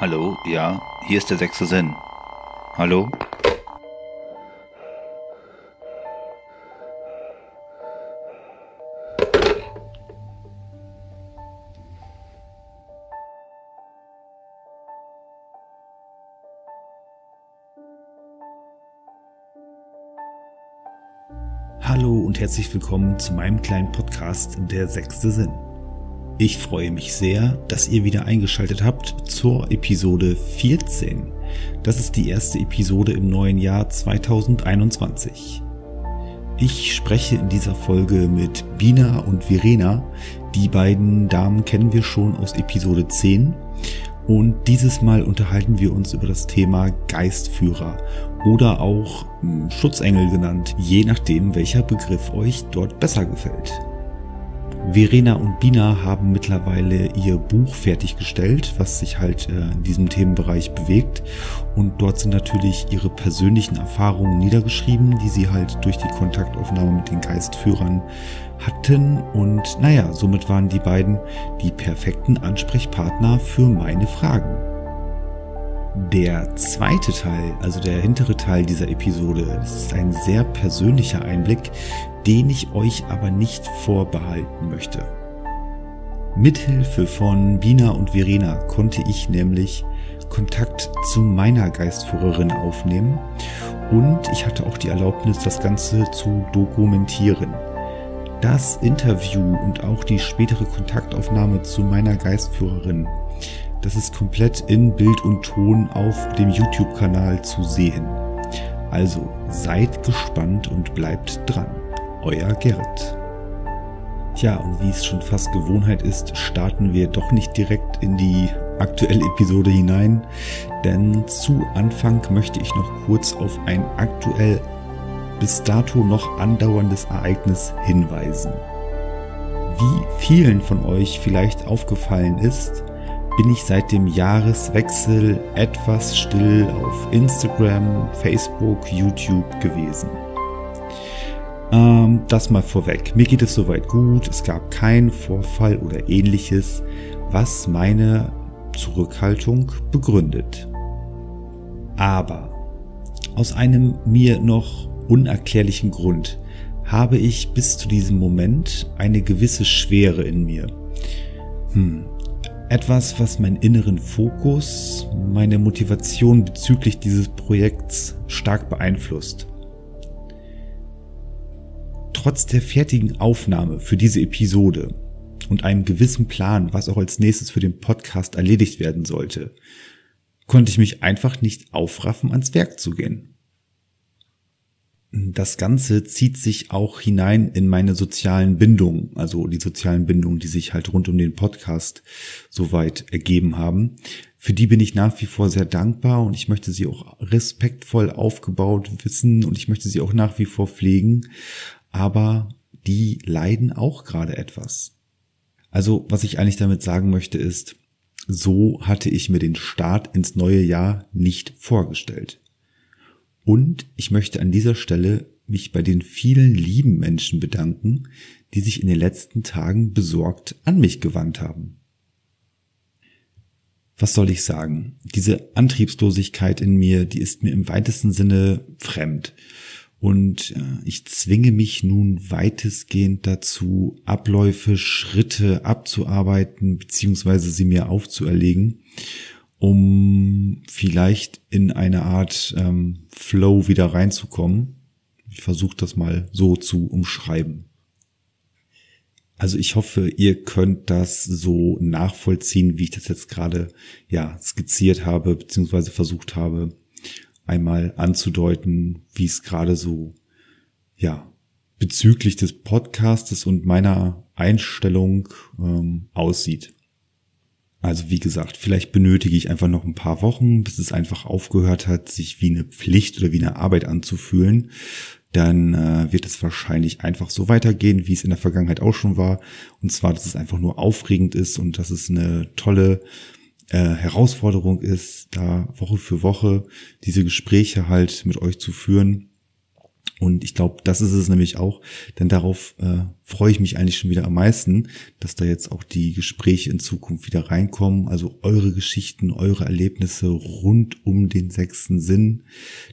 Hallo, ja, hier ist der sechste Sinn. Hallo? Hallo und herzlich willkommen zu meinem kleinen Podcast Der sechste Sinn. Ich freue mich sehr, dass ihr wieder eingeschaltet habt zur Episode 14. Das ist die erste Episode im neuen Jahr 2021. Ich spreche in dieser Folge mit Bina und Verena. Die beiden Damen kennen wir schon aus Episode 10. Und dieses Mal unterhalten wir uns über das Thema Geistführer oder auch hm, Schutzengel genannt, je nachdem, welcher Begriff euch dort besser gefällt. Verena und Bina haben mittlerweile ihr Buch fertiggestellt, was sich halt äh, in diesem Themenbereich bewegt. Und dort sind natürlich ihre persönlichen Erfahrungen niedergeschrieben, die sie halt durch die Kontaktaufnahme mit den Geistführern hatten. Und naja, somit waren die beiden die perfekten Ansprechpartner für meine Fragen. Der zweite Teil, also der hintere Teil dieser Episode, ist ein sehr persönlicher Einblick, den ich euch aber nicht vorbehalten möchte. Mithilfe von Bina und Verena konnte ich nämlich Kontakt zu meiner Geistführerin aufnehmen und ich hatte auch die Erlaubnis, das Ganze zu dokumentieren. Das Interview und auch die spätere Kontaktaufnahme zu meiner Geistführerin das ist komplett in Bild und Ton auf dem YouTube-Kanal zu sehen. Also seid gespannt und bleibt dran. Euer Gerrit. Tja, und wie es schon fast Gewohnheit ist, starten wir doch nicht direkt in die aktuelle Episode hinein, denn zu Anfang möchte ich noch kurz auf ein aktuell bis dato noch andauerndes Ereignis hinweisen. Wie vielen von euch vielleicht aufgefallen ist, bin ich seit dem Jahreswechsel etwas still auf Instagram, Facebook, YouTube gewesen. Ähm, das mal vorweg. Mir geht es soweit gut. Es gab keinen Vorfall oder ähnliches, was meine Zurückhaltung begründet. Aber aus einem mir noch unerklärlichen Grund habe ich bis zu diesem Moment eine gewisse Schwere in mir. Hm, etwas, was meinen inneren Fokus, meine Motivation bezüglich dieses Projekts stark beeinflusst. Trotz der fertigen Aufnahme für diese Episode und einem gewissen Plan, was auch als nächstes für den Podcast erledigt werden sollte, konnte ich mich einfach nicht aufraffen, ans Werk zu gehen. Das Ganze zieht sich auch hinein in meine sozialen Bindungen, also die sozialen Bindungen, die sich halt rund um den Podcast soweit ergeben haben. Für die bin ich nach wie vor sehr dankbar und ich möchte sie auch respektvoll aufgebaut wissen und ich möchte sie auch nach wie vor pflegen. Aber die leiden auch gerade etwas. Also was ich eigentlich damit sagen möchte ist, so hatte ich mir den Start ins neue Jahr nicht vorgestellt. Und ich möchte an dieser Stelle mich bei den vielen lieben Menschen bedanken, die sich in den letzten Tagen besorgt an mich gewandt haben. Was soll ich sagen? Diese Antriebslosigkeit in mir, die ist mir im weitesten Sinne fremd. Und äh, ich zwinge mich nun weitestgehend dazu, Abläufe, Schritte abzuarbeiten, beziehungsweise sie mir aufzuerlegen um vielleicht in eine Art ähm, Flow wieder reinzukommen. Ich versuche das mal so zu umschreiben. Also ich hoffe, ihr könnt das so nachvollziehen, wie ich das jetzt gerade ja skizziert habe, beziehungsweise versucht habe, einmal anzudeuten, wie es gerade so ja bezüglich des Podcastes und meiner Einstellung ähm, aussieht. Also wie gesagt, vielleicht benötige ich einfach noch ein paar Wochen, bis es einfach aufgehört hat, sich wie eine Pflicht oder wie eine Arbeit anzufühlen. Dann äh, wird es wahrscheinlich einfach so weitergehen, wie es in der Vergangenheit auch schon war. Und zwar, dass es einfach nur aufregend ist und dass es eine tolle äh, Herausforderung ist, da Woche für Woche diese Gespräche halt mit euch zu führen. Und ich glaube, das ist es nämlich auch, denn darauf äh, freue ich mich eigentlich schon wieder am meisten, dass da jetzt auch die Gespräche in Zukunft wieder reinkommen. Also eure Geschichten, eure Erlebnisse rund um den sechsten Sinn.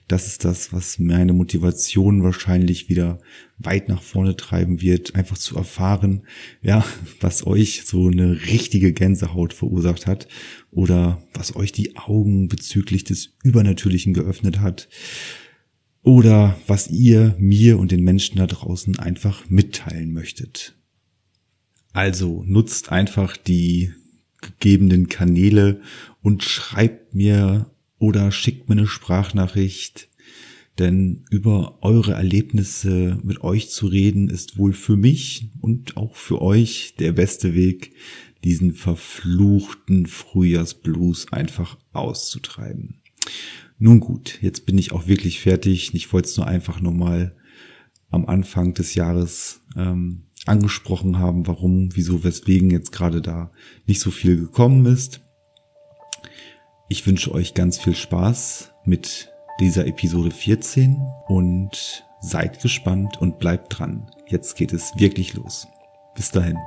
Das ist das, was meine Motivation wahrscheinlich wieder weit nach vorne treiben wird, einfach zu erfahren, ja, was euch so eine richtige Gänsehaut verursacht hat oder was euch die Augen bezüglich des Übernatürlichen geöffnet hat oder was ihr mir und den Menschen da draußen einfach mitteilen möchtet. Also nutzt einfach die gegebenen Kanäle und schreibt mir oder schickt mir eine Sprachnachricht, denn über eure Erlebnisse mit euch zu reden ist wohl für mich und auch für euch der beste Weg, diesen verfluchten Frühjahrsblues einfach auszutreiben. Nun gut, jetzt bin ich auch wirklich fertig. Ich wollte es nur einfach nochmal am Anfang des Jahres ähm, angesprochen haben, warum, wieso, weswegen jetzt gerade da nicht so viel gekommen ist. Ich wünsche euch ganz viel Spaß mit dieser Episode 14 und seid gespannt und bleibt dran. Jetzt geht es wirklich los. Bis dahin.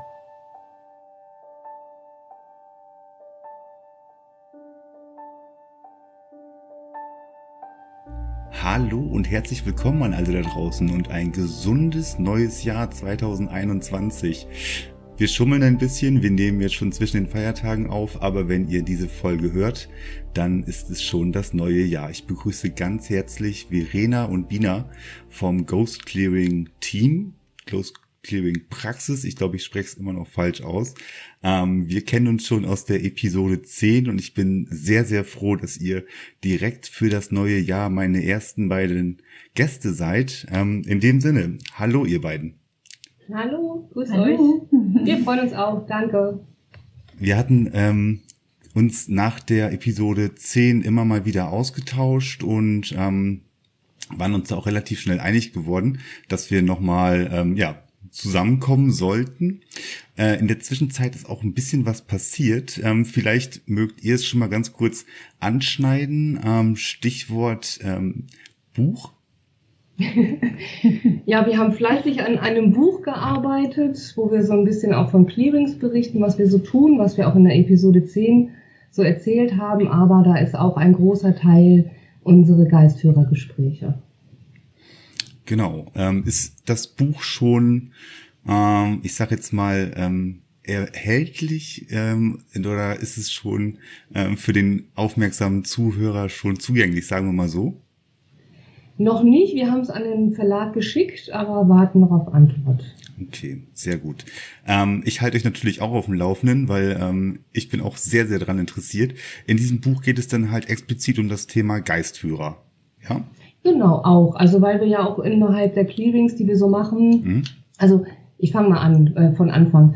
Hallo und herzlich willkommen an alle da draußen und ein gesundes neues Jahr 2021. Wir schummeln ein bisschen, wir nehmen jetzt schon zwischen den Feiertagen auf, aber wenn ihr diese Folge hört, dann ist es schon das neue Jahr. Ich begrüße ganz herzlich Verena und Bina vom Ghost Clearing Team. Ghost Clearing Praxis. Ich glaube, ich spreche es immer noch falsch aus. Ähm, wir kennen uns schon aus der Episode 10 und ich bin sehr, sehr froh, dass ihr direkt für das neue Jahr meine ersten beiden Gäste seid. Ähm, in dem Sinne, hallo ihr beiden. Hallo, grüß hallo. euch. Wir freuen uns auch, danke. Wir hatten ähm, uns nach der Episode 10 immer mal wieder ausgetauscht und ähm, waren uns da auch relativ schnell einig geworden, dass wir nochmal, ähm, ja, zusammenkommen sollten. Äh, in der Zwischenzeit ist auch ein bisschen was passiert. Ähm, vielleicht mögt ihr es schon mal ganz kurz anschneiden. Ähm, Stichwort ähm, Buch. ja, wir haben fleißig an einem Buch gearbeitet, wo wir so ein bisschen auch von Clearings berichten, was wir so tun, was wir auch in der Episode 10 so erzählt haben. Aber da ist auch ein großer Teil unsere Geistführergespräche. Genau. Ähm, ist das Buch schon, ähm, ich sag jetzt mal, ähm, erhältlich ähm, oder ist es schon ähm, für den aufmerksamen Zuhörer schon zugänglich, sagen wir mal so? Noch nicht, wir haben es an den Verlag geschickt, aber warten noch auf Antwort. Okay, sehr gut. Ähm, ich halte euch natürlich auch auf dem Laufenden, weil ähm, ich bin auch sehr, sehr daran interessiert. In diesem Buch geht es dann halt explizit um das Thema Geistführer. Ja? Genau, auch. Also weil wir ja auch innerhalb der Clearings, die wir so machen, mhm. also ich fange mal an äh, von Anfang.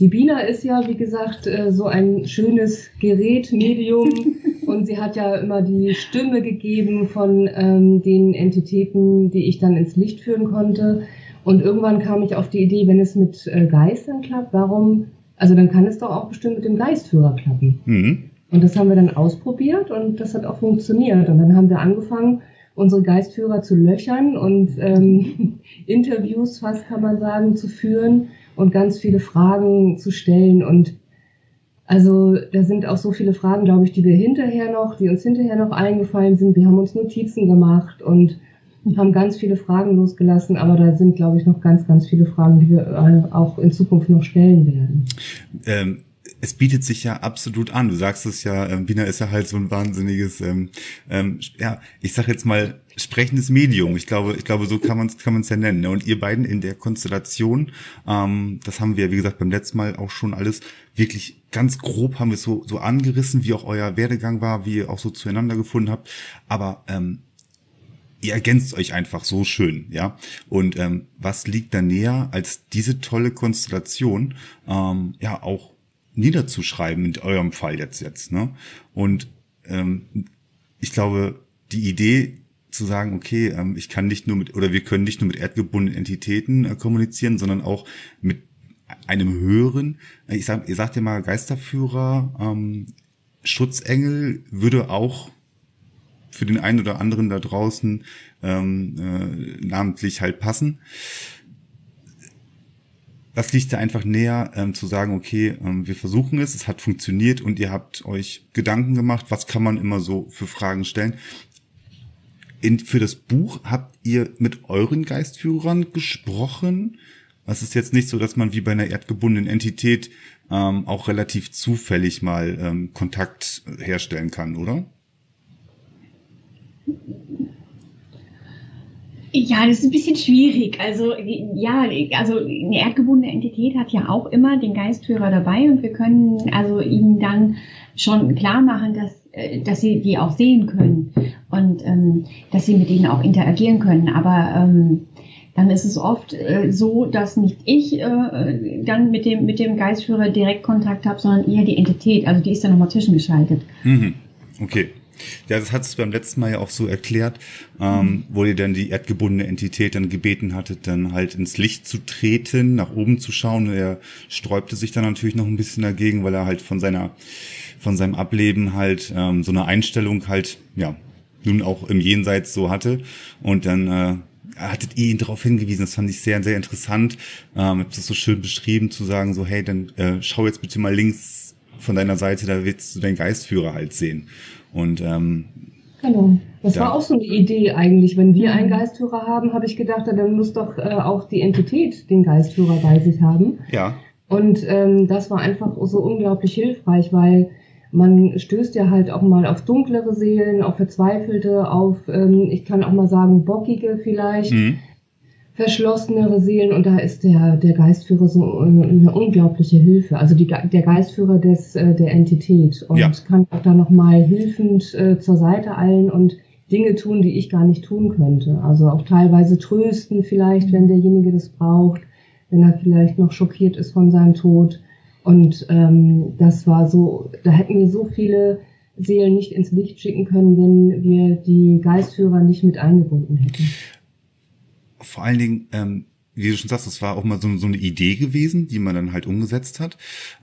Die Bina ist ja, wie gesagt, äh, so ein schönes Gerät, Medium und sie hat ja immer die Stimme gegeben von ähm, den Entitäten, die ich dann ins Licht führen konnte. Und irgendwann kam ich auf die Idee, wenn es mit äh, Geistern klappt, warum, also dann kann es doch auch bestimmt mit dem Geistführer klappen. Mhm. Und das haben wir dann ausprobiert und das hat auch funktioniert. Und dann haben wir angefangen, unsere Geistführer zu löchern und ähm, Interviews, fast kann man sagen, zu führen und ganz viele Fragen zu stellen. Und also da sind auch so viele Fragen, glaube ich, die wir hinterher noch, die uns hinterher noch eingefallen sind. Wir haben uns Notizen gemacht und haben ganz viele Fragen losgelassen, aber da sind, glaube ich, noch ganz, ganz viele Fragen, die wir äh, auch in Zukunft noch stellen werden. Ähm es bietet sich ja absolut an. Du sagst es ja, ähm, Bina ist ja halt so ein wahnsinniges, ähm, ähm, ja, ich sag jetzt mal sprechendes Medium. Ich glaube, ich glaube, so kann man es kann man's ja nennen. Ne? Und ihr beiden in der Konstellation, ähm, das haben wir, wie gesagt, beim letzten Mal auch schon alles wirklich ganz grob haben wir so so angerissen, wie auch euer Werdegang war, wie ihr auch so zueinander gefunden habt. Aber ähm, ihr ergänzt euch einfach so schön, ja. Und ähm, was liegt da näher als diese tolle Konstellation, ähm, ja auch niederzuschreiben, in eurem Fall jetzt jetzt. Ne? Und ähm, ich glaube, die Idee zu sagen, okay, ähm, ich kann nicht nur mit, oder wir können nicht nur mit erdgebundenen Entitäten äh, kommunizieren, sondern auch mit einem höheren, äh, ich sag, ihr sagt ja mal Geisterführer, ähm, Schutzengel würde auch für den einen oder anderen da draußen ähm, äh, namentlich halt passen. Was liegt da einfach näher, ähm, zu sagen, okay, ähm, wir versuchen es, es hat funktioniert und ihr habt euch Gedanken gemacht, was kann man immer so für Fragen stellen. In, für das Buch habt ihr mit euren Geistführern gesprochen? Es ist jetzt nicht so, dass man wie bei einer erdgebundenen Entität ähm, auch relativ zufällig mal ähm, Kontakt herstellen kann, oder? Ja, das ist ein bisschen schwierig. Also ja, also eine erdgebundene Entität hat ja auch immer den Geistführer dabei und wir können also ihnen dann schon klar machen, dass äh, dass sie die auch sehen können und ähm, dass sie mit ihnen auch interagieren können. Aber ähm, dann ist es oft äh, so, dass nicht ich äh, dann mit dem, mit dem Geistführer direkt Kontakt habe, sondern eher die Entität. Also die ist dann nochmal zwischengeschaltet. Mhm. Okay. Ja, das hat es beim letzten Mal ja auch so erklärt, ähm, wo ihr dann die erdgebundene Entität dann gebeten hattet, dann halt ins Licht zu treten, nach oben zu schauen. Er sträubte sich dann natürlich noch ein bisschen dagegen, weil er halt von seiner, von seinem Ableben halt ähm, so eine Einstellung halt, ja, nun auch im Jenseits so hatte. Und dann äh, hattet ihr ihn darauf hingewiesen, das fand ich sehr, sehr interessant. Ähm, habt das so schön beschrieben, zu sagen, so, hey, dann äh, schau jetzt bitte mal links von deiner Seite, da willst du deinen Geistführer halt sehen. Und ähm, Genau. Das war auch so eine Idee eigentlich. Wenn wir einen Geistführer haben, habe ich gedacht, dann muss doch äh, auch die Entität den Geistführer bei sich haben. Ja. Und ähm, das war einfach so unglaublich hilfreich, weil man stößt ja halt auch mal auf dunklere Seelen, auf verzweifelte, auf, ähm, ich kann auch mal sagen, bockige vielleicht, mhm. Verschlossenere Seelen und da ist der, der Geistführer so eine unglaubliche Hilfe. Also die, der Geistführer des, äh, der Entität und ja. kann auch da nochmal hilfend äh, zur Seite eilen und Dinge tun, die ich gar nicht tun könnte. Also auch teilweise trösten vielleicht, wenn derjenige das braucht, wenn er vielleicht noch schockiert ist von seinem Tod und ähm, das war so, da hätten wir so viele Seelen nicht ins Licht schicken können, wenn wir die Geistführer nicht mit eingebunden hätten. Vor allen Dingen, ähm, wie du schon sagst, das war auch mal so, so eine Idee gewesen, die man dann halt umgesetzt hat.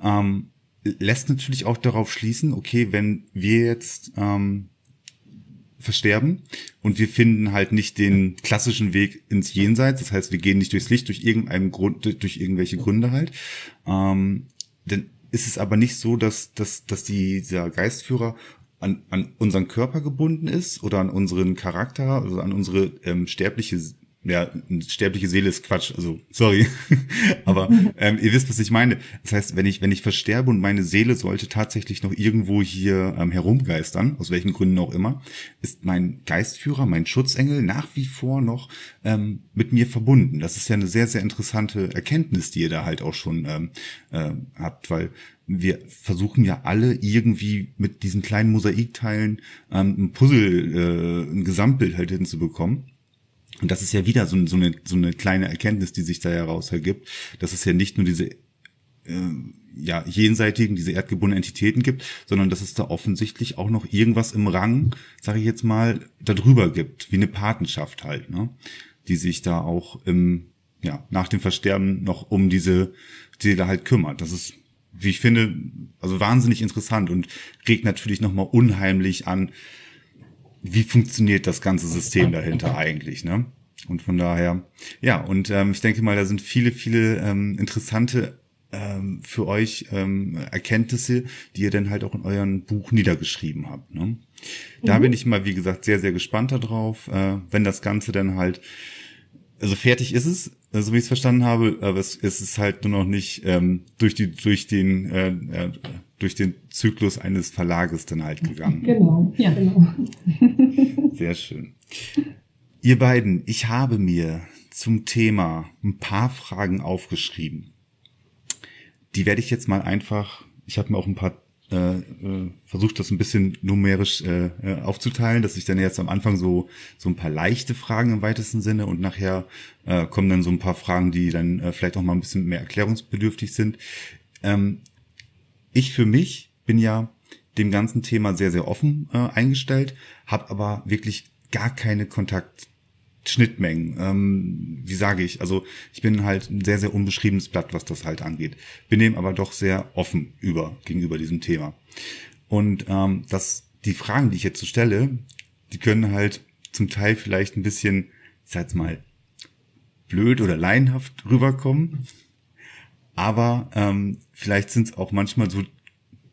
Ähm, lässt natürlich auch darauf schließen, okay, wenn wir jetzt ähm, versterben und wir finden halt nicht den klassischen Weg ins Jenseits, das heißt, wir gehen nicht durchs Licht durch irgendeinen Grund, durch irgendwelche Gründe halt, ähm, dann ist es aber nicht so, dass, dass, dass dieser Geistführer an, an unseren Körper gebunden ist oder an unseren Charakter, also an unsere ähm, sterbliche ja, sterbliche Seele ist Quatsch, also sorry. Aber ähm, ihr wisst, was ich meine. Das heißt, wenn ich, wenn ich versterbe und meine Seele sollte tatsächlich noch irgendwo hier ähm, herumgeistern, aus welchen Gründen auch immer, ist mein Geistführer, mein Schutzengel nach wie vor noch ähm, mit mir verbunden. Das ist ja eine sehr, sehr interessante Erkenntnis, die ihr da halt auch schon ähm, äh, habt, weil wir versuchen ja alle irgendwie mit diesen kleinen Mosaikteilen ähm, ein Puzzle, äh, ein Gesamtbild halt hinzubekommen. Und das ist ja wieder so, so, eine, so eine kleine Erkenntnis, die sich da heraus ergibt, dass es ja nicht nur diese äh, ja, jenseitigen, diese erdgebundenen Entitäten gibt, sondern dass es da offensichtlich auch noch irgendwas im Rang, sage ich jetzt mal, darüber gibt, wie eine Patenschaft halt, ne? die sich da auch im, ja, nach dem Versterben noch um diese Seele halt kümmert. Das ist, wie ich finde, also wahnsinnig interessant und regt natürlich nochmal unheimlich an, wie funktioniert das ganze System dahinter eigentlich, ne? Und von daher, ja, und ähm, ich denke mal, da sind viele, viele ähm, interessante ähm, für euch ähm, Erkenntnisse, die ihr dann halt auch in eurem Buch niedergeschrieben habt. Ne? Da mhm. bin ich mal, wie gesagt, sehr, sehr gespannt darauf, äh, wenn das Ganze dann halt, also fertig ist es, so also wie ich es verstanden habe, aber es, es ist halt nur noch nicht ähm, durch die durch den äh, äh, durch den Zyklus eines Verlages dann halt gegangen. Genau, ja, genau. Sehr schön. Ihr beiden, ich habe mir zum Thema ein paar Fragen aufgeschrieben. Die werde ich jetzt mal einfach, ich habe mir auch ein paar äh, äh, versucht, das ein bisschen numerisch äh, äh, aufzuteilen, dass ich dann jetzt am Anfang so so ein paar leichte Fragen im weitesten Sinne und nachher äh, kommen dann so ein paar Fragen, die dann äh, vielleicht auch mal ein bisschen mehr erklärungsbedürftig sind. Ähm, ich für mich bin ja dem ganzen Thema sehr, sehr offen äh, eingestellt, habe aber wirklich gar keine Kontaktschnittmengen. Ähm, wie sage ich? Also ich bin halt ein sehr, sehr unbeschriebenes Blatt, was das halt angeht. Bin dem aber doch sehr offen über gegenüber diesem Thema. Und ähm, das, die Fragen, die ich jetzt so stelle, die können halt zum Teil vielleicht ein bisschen, ich sag's mal, blöd oder laienhaft rüberkommen. Aber ähm, vielleicht sind es auch manchmal so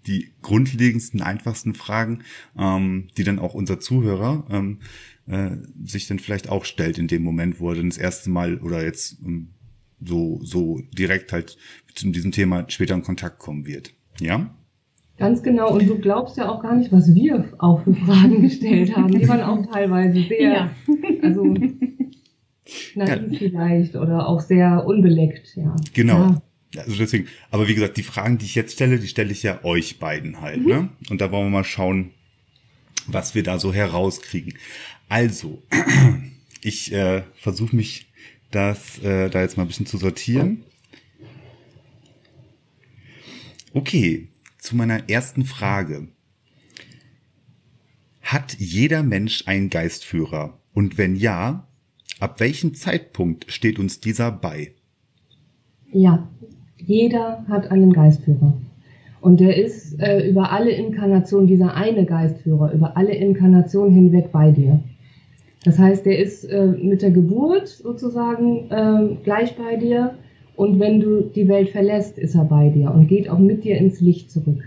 die grundlegendsten, einfachsten Fragen, ähm, die dann auch unser Zuhörer ähm, äh, sich dann vielleicht auch stellt in dem Moment, wo er dann das erste Mal oder jetzt ähm, so, so direkt halt zu diesem Thema später in Kontakt kommen wird. Ja? Ganz genau. Und du glaubst ja auch gar nicht, was wir auch für Fragen gestellt haben. Die waren auch teilweise sehr, ja. also naiv ja. vielleicht oder auch sehr unbeleckt, ja. Genau. Ja. Also deswegen, aber wie gesagt, die Fragen, die ich jetzt stelle, die stelle ich ja euch beiden halt, mhm. ne? Und da wollen wir mal schauen, was wir da so herauskriegen. Also, ich äh, versuche mich das äh, da jetzt mal ein bisschen zu sortieren. Okay, zu meiner ersten Frage. Hat jeder Mensch einen Geistführer? Und wenn ja, ab welchem Zeitpunkt steht uns dieser bei? Ja, jeder hat einen Geistführer. Und der ist äh, über alle Inkarnationen, dieser eine Geistführer, über alle Inkarnationen hinweg bei dir. Das heißt, der ist äh, mit der Geburt sozusagen äh, gleich bei dir und wenn du die Welt verlässt, ist er bei dir und geht auch mit dir ins Licht zurück.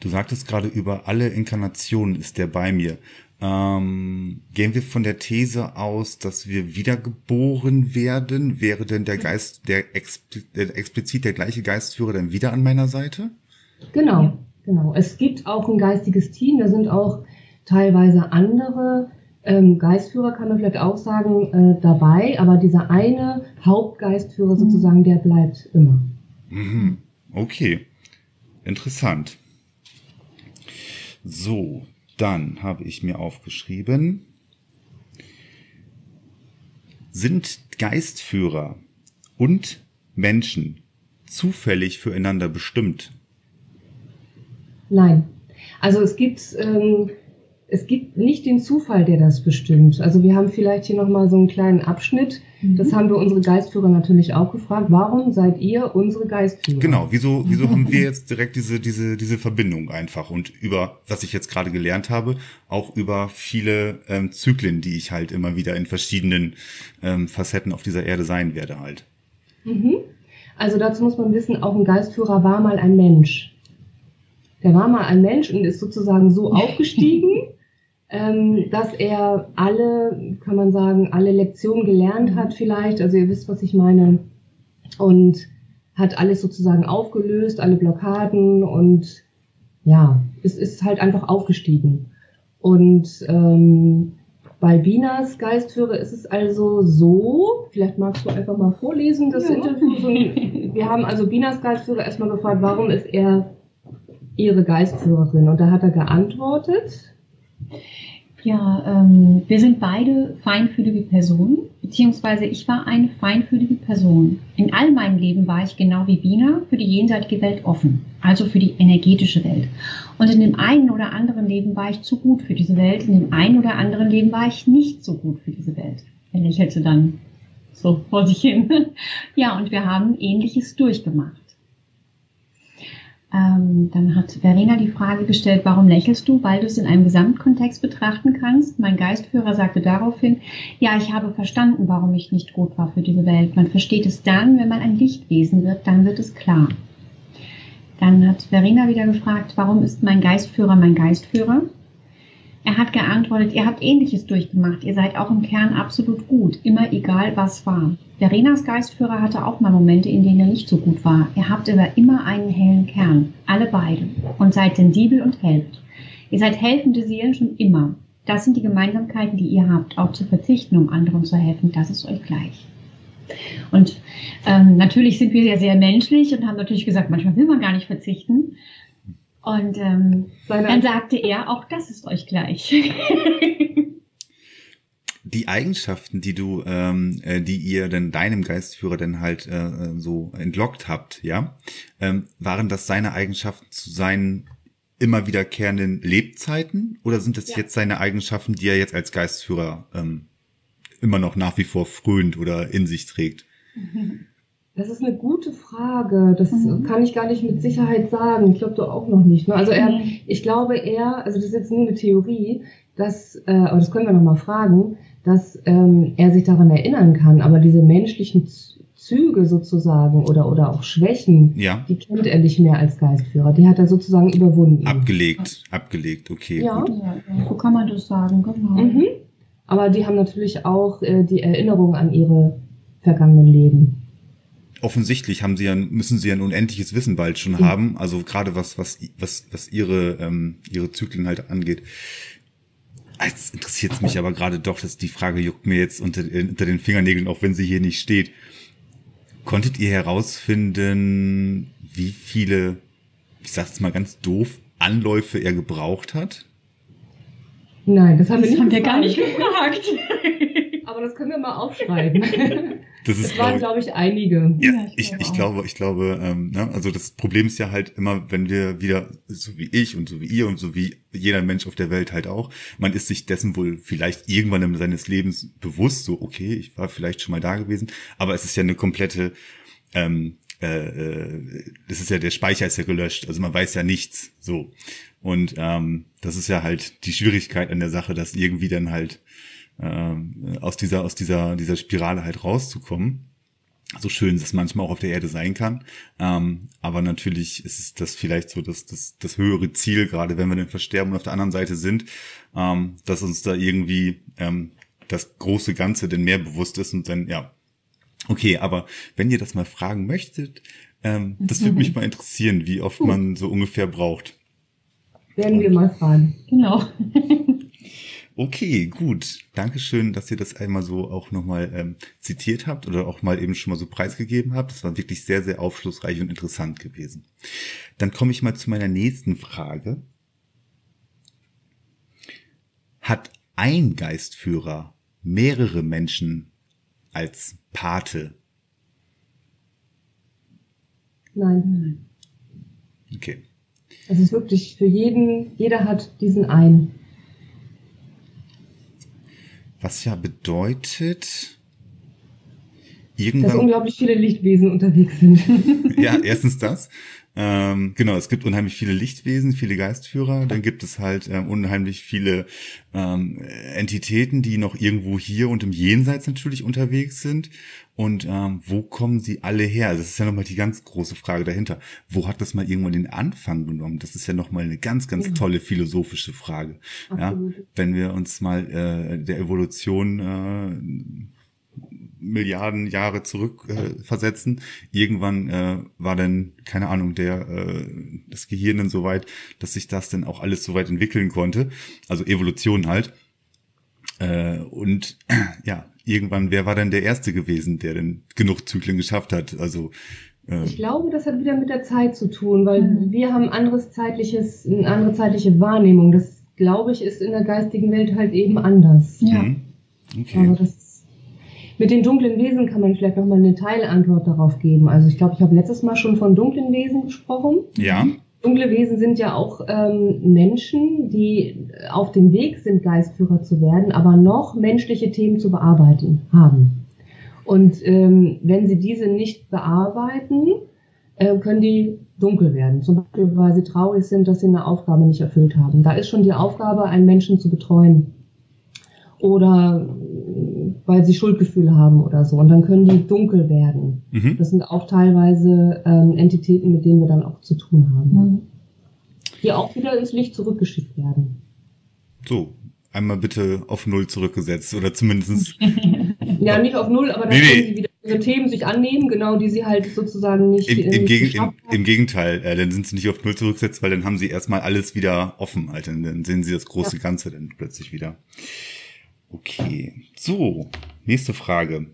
Du sagtest gerade, über alle Inkarnationen ist der bei mir. Ähm, gehen wir von der These aus, dass wir wiedergeboren werden? Wäre denn der Geist, der, expl der explizit der gleiche Geistführer dann wieder an meiner Seite? Genau, genau. Es gibt auch ein geistiges Team, da sind auch teilweise andere ähm, Geistführer kann man vielleicht auch sagen, äh, dabei, aber dieser eine Hauptgeistführer sozusagen, der bleibt immer. Mhm. Okay, interessant. So, dann habe ich mir aufgeschrieben, sind Geistführer und Menschen zufällig füreinander bestimmt? Nein. Also es gibt ähm, es gibt nicht den Zufall, der das bestimmt. Also wir haben vielleicht hier nochmal so einen kleinen Abschnitt. Mhm. Das haben wir unsere Geistführer natürlich auch gefragt. Warum seid ihr unsere Geistführer? Genau, wieso, wieso haben wir jetzt direkt diese, diese, diese Verbindung einfach und über, was ich jetzt gerade gelernt habe, auch über viele ähm, Zyklen, die ich halt immer wieder in verschiedenen ähm, Facetten auf dieser Erde sein werde halt. Mhm. Also dazu muss man wissen, auch ein Geistführer war mal ein Mensch. Der war mal ein Mensch und ist sozusagen so aufgestiegen, ähm, dass er alle, kann man sagen, alle Lektionen gelernt hat vielleicht. Also ihr wisst, was ich meine. Und hat alles sozusagen aufgelöst, alle Blockaden und ja, es ist halt einfach aufgestiegen. Und ähm, bei Binas Geistführer ist es also so, vielleicht magst du einfach mal vorlesen, das ja. Interview. So, wir haben also Binas Geistführer erstmal gefragt, warum ist er ihre Geistführerin? Und da hat er geantwortet, ja, ähm, wir sind beide feinfühlige Personen, beziehungsweise ich war eine feinfühlige Person. In all meinem Leben war ich genau wie Bina für die jenseitige Welt offen, also für die energetische Welt. Und in dem einen oder anderen Leben war ich zu gut für diese Welt, in dem einen oder anderen Leben war ich nicht so gut für diese Welt. Er lächelte dann so vor sich hin. ja, und wir haben Ähnliches durchgemacht. Ähm, dann hat Verena die Frage gestellt, warum lächelst du? Weil du es in einem Gesamtkontext betrachten kannst. Mein Geistführer sagte daraufhin, ja, ich habe verstanden, warum ich nicht gut war für diese Welt. Man versteht es dann, wenn man ein Lichtwesen wird, dann wird es klar. Dann hat Verena wieder gefragt, warum ist mein Geistführer mein Geistführer? Er hat geantwortet, ihr habt ähnliches durchgemacht, ihr seid auch im Kern absolut gut, immer egal was war. Verenas Geistführer hatte auch mal Momente, in denen er nicht so gut war. Ihr habt aber immer einen hellen Kern, alle beide, und seid sensibel und helft. Ihr seid helfende Seelen schon immer. Das sind die Gemeinsamkeiten, die ihr habt, auch zu verzichten, um anderen zu helfen, das ist euch gleich. Und ähm, natürlich sind wir ja sehr menschlich und haben natürlich gesagt, manchmal will man gar nicht verzichten. Und ähm, dann sagte er, auch das ist euch gleich. die Eigenschaften, die du, ähm, äh, die ihr denn deinem Geistführer denn halt äh, so entlockt habt, ja, ähm, waren das seine Eigenschaften zu seinen immer wiederkehrenden Lebzeiten oder sind das ja. jetzt seine Eigenschaften, die er jetzt als Geistführer ähm, immer noch nach wie vor frönt oder in sich trägt? Das ist eine gute Frage. Das mhm. kann ich gar nicht mit Sicherheit sagen. Ich glaube, du auch noch nicht. Ne? Also er, mhm. ich glaube eher, also das ist jetzt nur eine Theorie, dass, äh, aber das können wir nochmal fragen, dass ähm, er sich daran erinnern kann, aber diese menschlichen Züge sozusagen oder, oder auch Schwächen, ja. die kennt er nicht mehr als Geistführer. Die hat er sozusagen überwunden. Abgelegt, abgelegt, okay. Ja, gut. ja so kann man das sagen, genau. Mhm. Aber die haben natürlich auch äh, die Erinnerung an ihre vergangenen Leben offensichtlich haben sie ja, müssen sie ja ein unendliches Wissen bald schon ja. haben. Also gerade was, was, was, was ihre, ähm, ihre Zyklen halt angeht. Jetzt interessiert es mich aber gerade doch, dass die Frage juckt mir jetzt unter, äh, unter den Fingernägeln, auch wenn sie hier nicht steht. Konntet ihr herausfinden, wie viele, ich sag's mal ganz doof, Anläufe er gebraucht hat? Nein, das haben das wir, nicht haben wir gar nicht gefragt. aber das können wir mal aufschreiben. Das, ist, das waren, glaube ich, einige. Ja, ich, ich, glaube, ich glaube, ähm, ne, also das Problem ist ja halt immer, wenn wir wieder, so wie ich und so wie ihr und so wie jeder Mensch auf der Welt halt auch, man ist sich dessen wohl vielleicht irgendwann in seines Lebens bewusst, so, okay, ich war vielleicht schon mal da gewesen, aber es ist ja eine komplette, ähm, äh, äh, das ist ja, der Speicher ist ja gelöscht, also man weiß ja nichts, so. Und ähm, das ist ja halt die Schwierigkeit an der Sache, dass irgendwie dann halt äh, aus dieser, aus dieser, dieser Spirale halt rauszukommen. So schön es manchmal auch auf der Erde sein kann. Ähm, aber natürlich ist das vielleicht so das, das, das höhere Ziel, gerade wenn wir dann versterben und auf der anderen Seite sind, ähm, dass uns da irgendwie ähm, das große Ganze denn mehr bewusst ist und dann, ja, okay, aber wenn ihr das mal fragen möchtet, ähm, das würde mich mal interessieren, wie oft man so ungefähr braucht. Werden wir mal fragen. Genau. Okay, gut. Dankeschön, dass ihr das einmal so auch nochmal ähm, zitiert habt oder auch mal eben schon mal so preisgegeben habt. Das war wirklich sehr, sehr aufschlussreich und interessant gewesen. Dann komme ich mal zu meiner nächsten Frage. Hat ein Geistführer mehrere Menschen als Pate? Nein. Okay. Es ist wirklich für jeden, jeder hat diesen einen. Was ja bedeutet, irgendwann. Dass unglaublich viele Lichtwesen unterwegs sind. ja, erstens das. Ähm, genau, es gibt unheimlich viele Lichtwesen, viele Geistführer. Dann gibt es halt ähm, unheimlich viele ähm, Entitäten, die noch irgendwo hier und im Jenseits natürlich unterwegs sind. Und ähm, wo kommen sie alle her? Also das ist ja nochmal die ganz große Frage dahinter. Wo hat das mal irgendwann den Anfang genommen? Das ist ja nochmal eine ganz, ganz tolle philosophische Frage. Ja, wenn wir uns mal äh, der Evolution äh, Milliarden Jahre zurück äh, versetzen. Irgendwann äh, war dann, keine Ahnung, der äh, das Gehirn dann so weit, dass sich das dann auch alles so weit entwickeln konnte. Also Evolution halt. Äh, und ja, irgendwann, wer war denn der Erste gewesen, der denn genug Zyklen geschafft hat? Also äh, ich glaube, das hat wieder mit der Zeit zu tun, weil mhm. wir haben anderes zeitliches, eine andere zeitliche Wahrnehmung. Das, glaube ich, ist in der geistigen Welt halt eben anders. Ja. Mhm. Okay. Aber das mit den dunklen Wesen kann man vielleicht noch mal eine Teilantwort darauf geben. Also ich glaube, ich habe letztes Mal schon von dunklen Wesen gesprochen. Ja. Dunkle Wesen sind ja auch ähm, Menschen, die auf dem Weg sind, Geistführer zu werden, aber noch menschliche Themen zu bearbeiten haben. Und ähm, wenn sie diese nicht bearbeiten, äh, können die dunkel werden. Zum Beispiel, weil sie traurig sind, dass sie eine Aufgabe nicht erfüllt haben. Da ist schon die Aufgabe, einen Menschen zu betreuen. Oder weil sie Schuldgefühle haben oder so. Und dann können die dunkel werden. Mhm. Das sind auch teilweise ähm, Entitäten, mit denen wir dann auch zu tun haben. Mhm. Die auch wieder ins Licht zurückgeschickt werden. So, einmal bitte auf Null zurückgesetzt oder zumindest. ja, nicht auf Null, aber dann nee, können sie wieder ihre Themen sich annehmen, genau, die sie halt sozusagen nicht. Im, im, Gegen, im, im Gegenteil, äh, dann sind sie nicht auf Null zurückgesetzt, weil dann haben sie erstmal alles wieder offen, Alter. Dann sehen sie das große ja. Ganze dann plötzlich wieder. Okay. So, nächste Frage.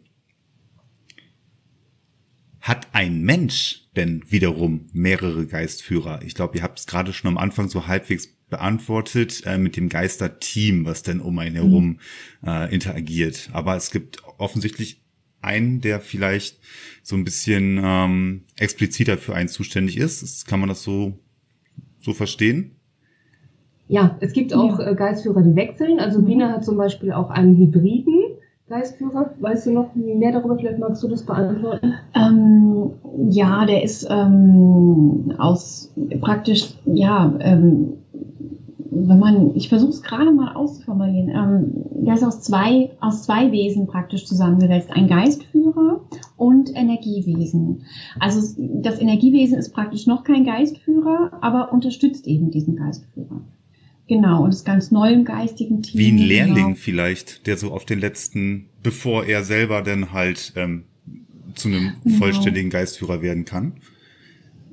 Hat ein Mensch denn wiederum mehrere Geistführer? Ich glaube, ihr habt es gerade schon am Anfang so halbwegs beantwortet äh, mit dem Geisterteam, was denn um einen herum mhm. äh, interagiert. Aber es gibt offensichtlich einen, der vielleicht so ein bisschen ähm, expliziter für einen zuständig ist. Kann man das so so verstehen? Ja, es gibt auch ja. Äh, Geistführer, die wechseln. Also mhm. Bina hat zum Beispiel auch einen Hybriden. Geistführer? Weißt du noch mehr darüber? Vielleicht magst du das beantworten. Ähm, ja, der ist ähm, aus praktisch, ja, ähm, wenn man, ich versuche es gerade mal auszuformulieren, ähm, der ist aus zwei, aus zwei Wesen praktisch zusammengesetzt. Ein Geistführer und Energiewesen. Also das Energiewesen ist praktisch noch kein Geistführer, aber unterstützt eben diesen Geistführer. Genau, und ist ganz neu im geistigen Team. Wie ein Lehrling genau. vielleicht, der so auf den letzten, bevor er selber dann halt ähm, zu einem genau. vollständigen Geistführer werden kann.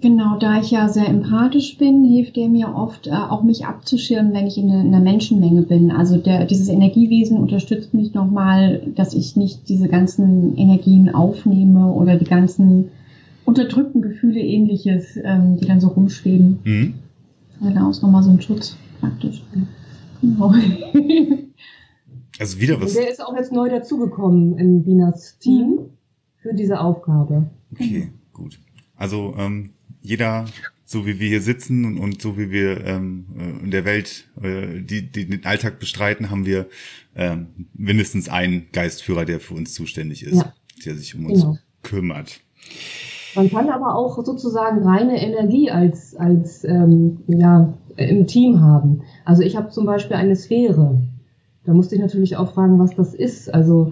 Genau, da ich ja sehr empathisch bin, hilft der mir oft äh, auch mich abzuschirmen, wenn ich in, eine, in einer Menschenmenge bin. Also der, dieses Energiewesen unterstützt mich nochmal, dass ich nicht diese ganzen Energien aufnehme oder die ganzen unterdrückten Gefühle ähnliches, ähm, die dann so rumschweben. Mhm. Genau, ist nochmal so ein Schutz praktisch. Genau. Also wieder was. der ist auch jetzt neu dazugekommen in Binas Team mhm. für diese Aufgabe. Okay, gut. Also ähm, jeder, so wie wir hier sitzen und, und so wie wir ähm, äh, in der Welt äh, die, die den Alltag bestreiten, haben wir ähm, mindestens einen Geistführer, der für uns zuständig ist, ja. der sich um uns genau. kümmert. Man kann aber auch sozusagen reine Energie als, als ähm, ja, im Team haben. Also ich habe zum Beispiel eine Sphäre. Da musste ich natürlich auch fragen, was das ist. Also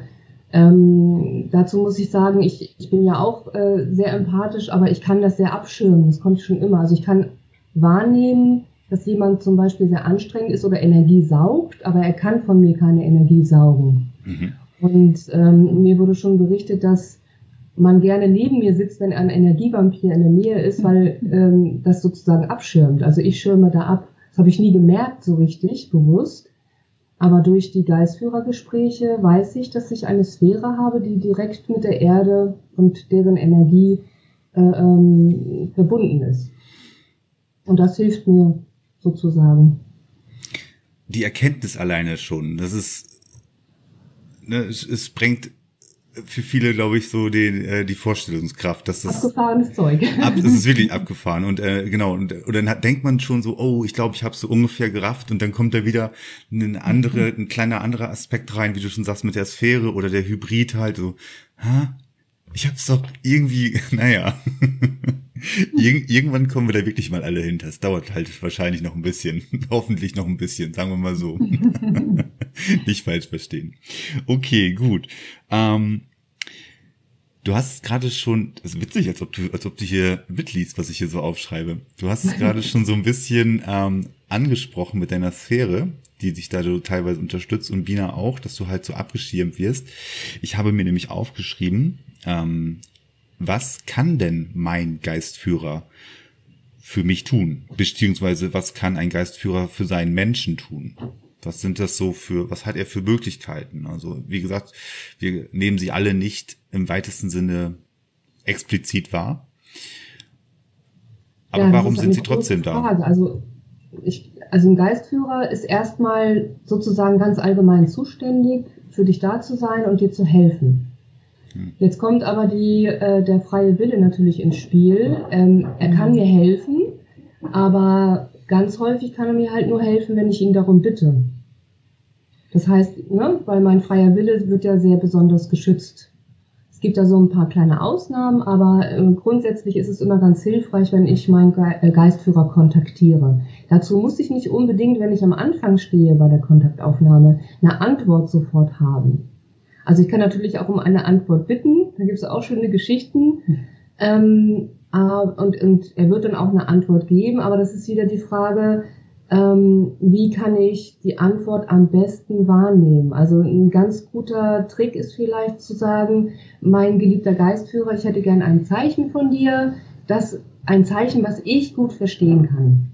ähm, dazu muss ich sagen, ich, ich bin ja auch äh, sehr empathisch, aber ich kann das sehr abschirmen. Das konnte ich schon immer. Also ich kann wahrnehmen, dass jemand zum Beispiel sehr anstrengend ist oder Energie saugt, aber er kann von mir keine Energie saugen. Mhm. Und ähm, mir wurde schon berichtet, dass man gerne neben mir sitzt, wenn ein Energievampir in der Nähe ist, weil ähm, das sozusagen abschirmt. Also ich schirme da ab. Das habe ich nie gemerkt so richtig, bewusst. Aber durch die Geistführergespräche weiß ich, dass ich eine Sphäre habe, die direkt mit der Erde und deren Energie äh, ähm, verbunden ist. Und das hilft mir sozusagen. Die Erkenntnis alleine schon, das ist, ne, es, es bringt für viele, glaube ich, so die, äh, die Vorstellungskraft, dass das abgefahrenes Zeug. Ab, das ist wirklich abgefahren und äh, genau und, und dann hat, denkt man schon so, oh, ich glaube, ich habe so ungefähr gerafft und dann kommt da wieder ein andere, ein kleiner anderer Aspekt rein, wie du schon sagst mit der Sphäre oder der Hybrid halt so, ha, ich hab's doch irgendwie, naja. Ir irgendwann kommen wir da wirklich mal alle hinter. Es dauert halt wahrscheinlich noch ein bisschen. Hoffentlich noch ein bisschen, sagen wir mal so. Nicht falsch verstehen. Okay, gut. Ähm, du hast gerade schon, ist witzig, als ob du, als ob du hier mitliest, was ich hier so aufschreibe. Du hast es gerade schon so ein bisschen ähm, angesprochen mit deiner Sphäre, die dich da so teilweise unterstützt und Bina auch, dass du halt so abgeschirmt wirst. Ich habe mir nämlich aufgeschrieben, ähm, was kann denn mein Geistführer für mich tun? Beziehungsweise was kann ein Geistführer für seinen Menschen tun? Was sind das so für, was hat er für Möglichkeiten? Also, wie gesagt, wir nehmen sie alle nicht im weitesten Sinne explizit wahr. Aber ja, warum sind sie trotzdem Frage. da? Also, ich, also ein Geistführer ist erstmal sozusagen ganz allgemein zuständig, für dich da zu sein und dir zu helfen. Jetzt kommt aber die, äh, der freie Wille natürlich ins Spiel. Ähm, er kann mir helfen, aber ganz häufig kann er mir halt nur helfen, wenn ich ihn darum bitte. Das heißt, ne, weil mein freier Wille wird ja sehr besonders geschützt. Es gibt da so ein paar kleine Ausnahmen, aber äh, grundsätzlich ist es immer ganz hilfreich, wenn ich meinen Ge äh, Geistführer kontaktiere. Dazu muss ich nicht unbedingt, wenn ich am Anfang stehe bei der Kontaktaufnahme, eine Antwort sofort haben. Also ich kann natürlich auch um eine Antwort bitten, da gibt es auch schöne Geschichten. Ähm, und, und er wird dann auch eine Antwort geben, aber das ist wieder die Frage, ähm, wie kann ich die Antwort am besten wahrnehmen? Also ein ganz guter Trick ist vielleicht zu sagen, mein geliebter Geistführer, ich hätte gern ein Zeichen von dir, das ein Zeichen, was ich gut verstehen kann.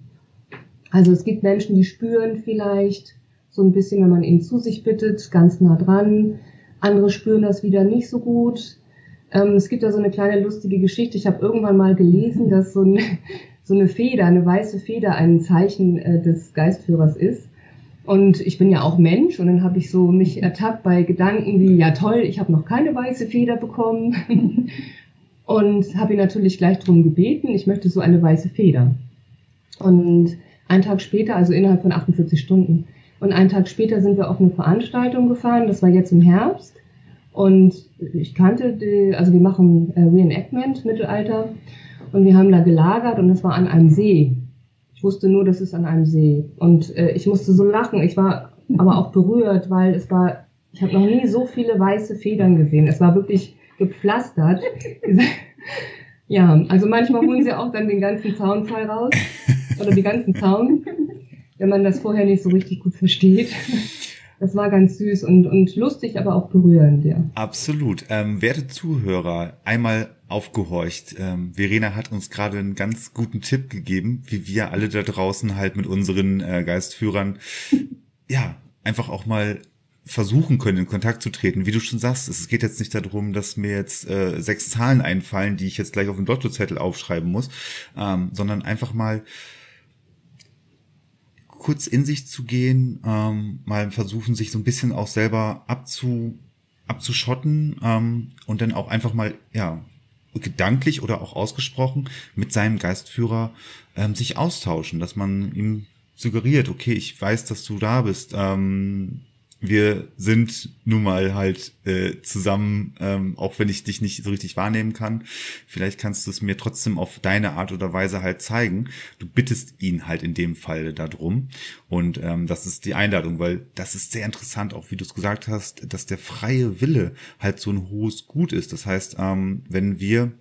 Also es gibt Menschen, die spüren vielleicht so ein bisschen, wenn man ihn zu sich bittet, ganz nah dran. Andere spüren das wieder nicht so gut. Ähm, es gibt da so eine kleine lustige Geschichte. Ich habe irgendwann mal gelesen, dass so, ein, so eine Feder, eine weiße Feder, ein Zeichen äh, des Geistführers ist. Und ich bin ja auch Mensch und dann habe ich so mich ertappt bei Gedanken wie, ja toll, ich habe noch keine weiße Feder bekommen. und habe ihn natürlich gleich drum gebeten, ich möchte so eine weiße Feder. Und einen Tag später, also innerhalb von 48 Stunden, und einen Tag später sind wir auf eine Veranstaltung gefahren, das war jetzt im Herbst. Und ich kannte die, also wir machen äh, Reenactment, Mittelalter, und wir haben da gelagert und das war an einem See. Ich wusste nur, das ist an einem See. Und äh, ich musste so lachen. Ich war aber auch berührt, weil es war, ich habe noch nie so viele weiße Federn gesehen. Es war wirklich gepflastert. ja, also manchmal holen sie auch dann den ganzen Zaunfall raus oder die ganzen Zaun, wenn man das vorher nicht so richtig gut versteht. Das war ganz süß und, und lustig, aber auch berührend, ja. Absolut. Ähm, werte Zuhörer, einmal aufgehorcht. Ähm, Verena hat uns gerade einen ganz guten Tipp gegeben, wie wir alle da draußen halt mit unseren äh, Geistführern, ja, einfach auch mal versuchen können, in Kontakt zu treten. Wie du schon sagst, es geht jetzt nicht darum, dass mir jetzt äh, sechs Zahlen einfallen, die ich jetzt gleich auf dem Lottozettel aufschreiben muss, ähm, sondern einfach mal kurz in sich zu gehen, ähm, mal versuchen, sich so ein bisschen auch selber abzu, abzuschotten ähm, und dann auch einfach mal, ja, gedanklich oder auch ausgesprochen mit seinem Geistführer ähm, sich austauschen, dass man ihm suggeriert, okay, ich weiß, dass du da bist. Ähm, wir sind nun mal halt äh, zusammen, ähm, auch wenn ich dich nicht so richtig wahrnehmen kann. Vielleicht kannst du es mir trotzdem auf deine Art oder Weise halt zeigen. Du bittest ihn halt in dem Fall darum. Und ähm, das ist die Einladung, weil das ist sehr interessant, auch wie du es gesagt hast, dass der freie Wille halt so ein hohes Gut ist. Das heißt, ähm, wenn wir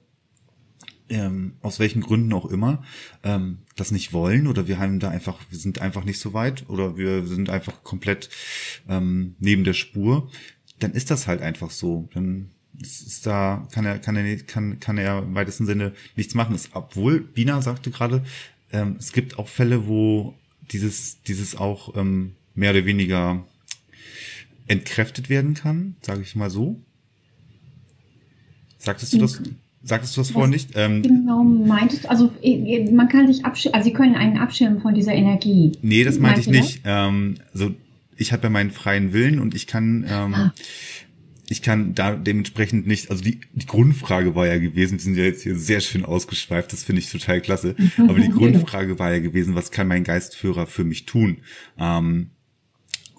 ähm, aus welchen Gründen auch immer, ähm, das nicht wollen oder wir haben da einfach, wir sind einfach nicht so weit oder wir sind einfach komplett ähm, neben der Spur, dann ist das halt einfach so. Dann ist da, kann er, kann er, kann, kann er im weitesten Sinne nichts machen. Es, obwohl, Bina sagte gerade, ähm, es gibt auch Fälle, wo dieses, dieses auch ähm, mehr oder weniger entkräftet werden kann, sage ich mal so. Sagtest du das? Sagtest du das vorhin nicht? Ähm, genau, meintest du, also man kann sich abschirmen, also sie können einen abschirmen von dieser Energie. Nee, das meinte ich nicht. Ähm, also ich habe ja meinen freien Willen und ich kann, ähm, ah. ich kann da dementsprechend nicht, also die, die Grundfrage war ja gewesen, wir sind ja jetzt hier sehr schön ausgeschweift, das finde ich total klasse, aber die Grundfrage war ja gewesen, was kann mein Geistführer für mich tun? Ähm,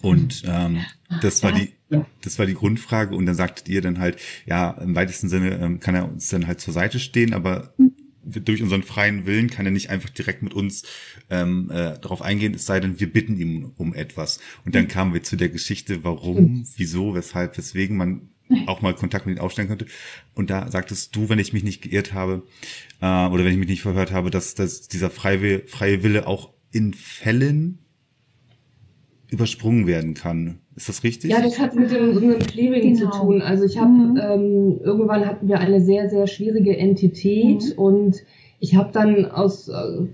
und ähm, das war die, das war die Grundfrage. Und dann sagtet ihr dann halt, ja, im weitesten Sinne ähm, kann er uns dann halt zur Seite stehen, aber mhm. durch unseren freien Willen kann er nicht einfach direkt mit uns ähm, äh, darauf eingehen, es sei denn, wir bitten ihm um etwas. Und dann mhm. kamen wir zu der Geschichte, warum, wieso, weshalb, weswegen man auch mal Kontakt mit ihm aufstellen könnte. Und da sagtest du, wenn ich mich nicht geirrt habe, äh, oder wenn ich mich nicht verhört habe, dass, dass dieser freie, freie Wille auch in Fällen übersprungen werden kann. Ist das richtig? Ja, das hat mit dem, mit dem Clearing genau. zu tun. Also ich habe mhm. ähm, irgendwann hatten wir eine sehr sehr schwierige Entität mhm. und ich habe dann aus äh,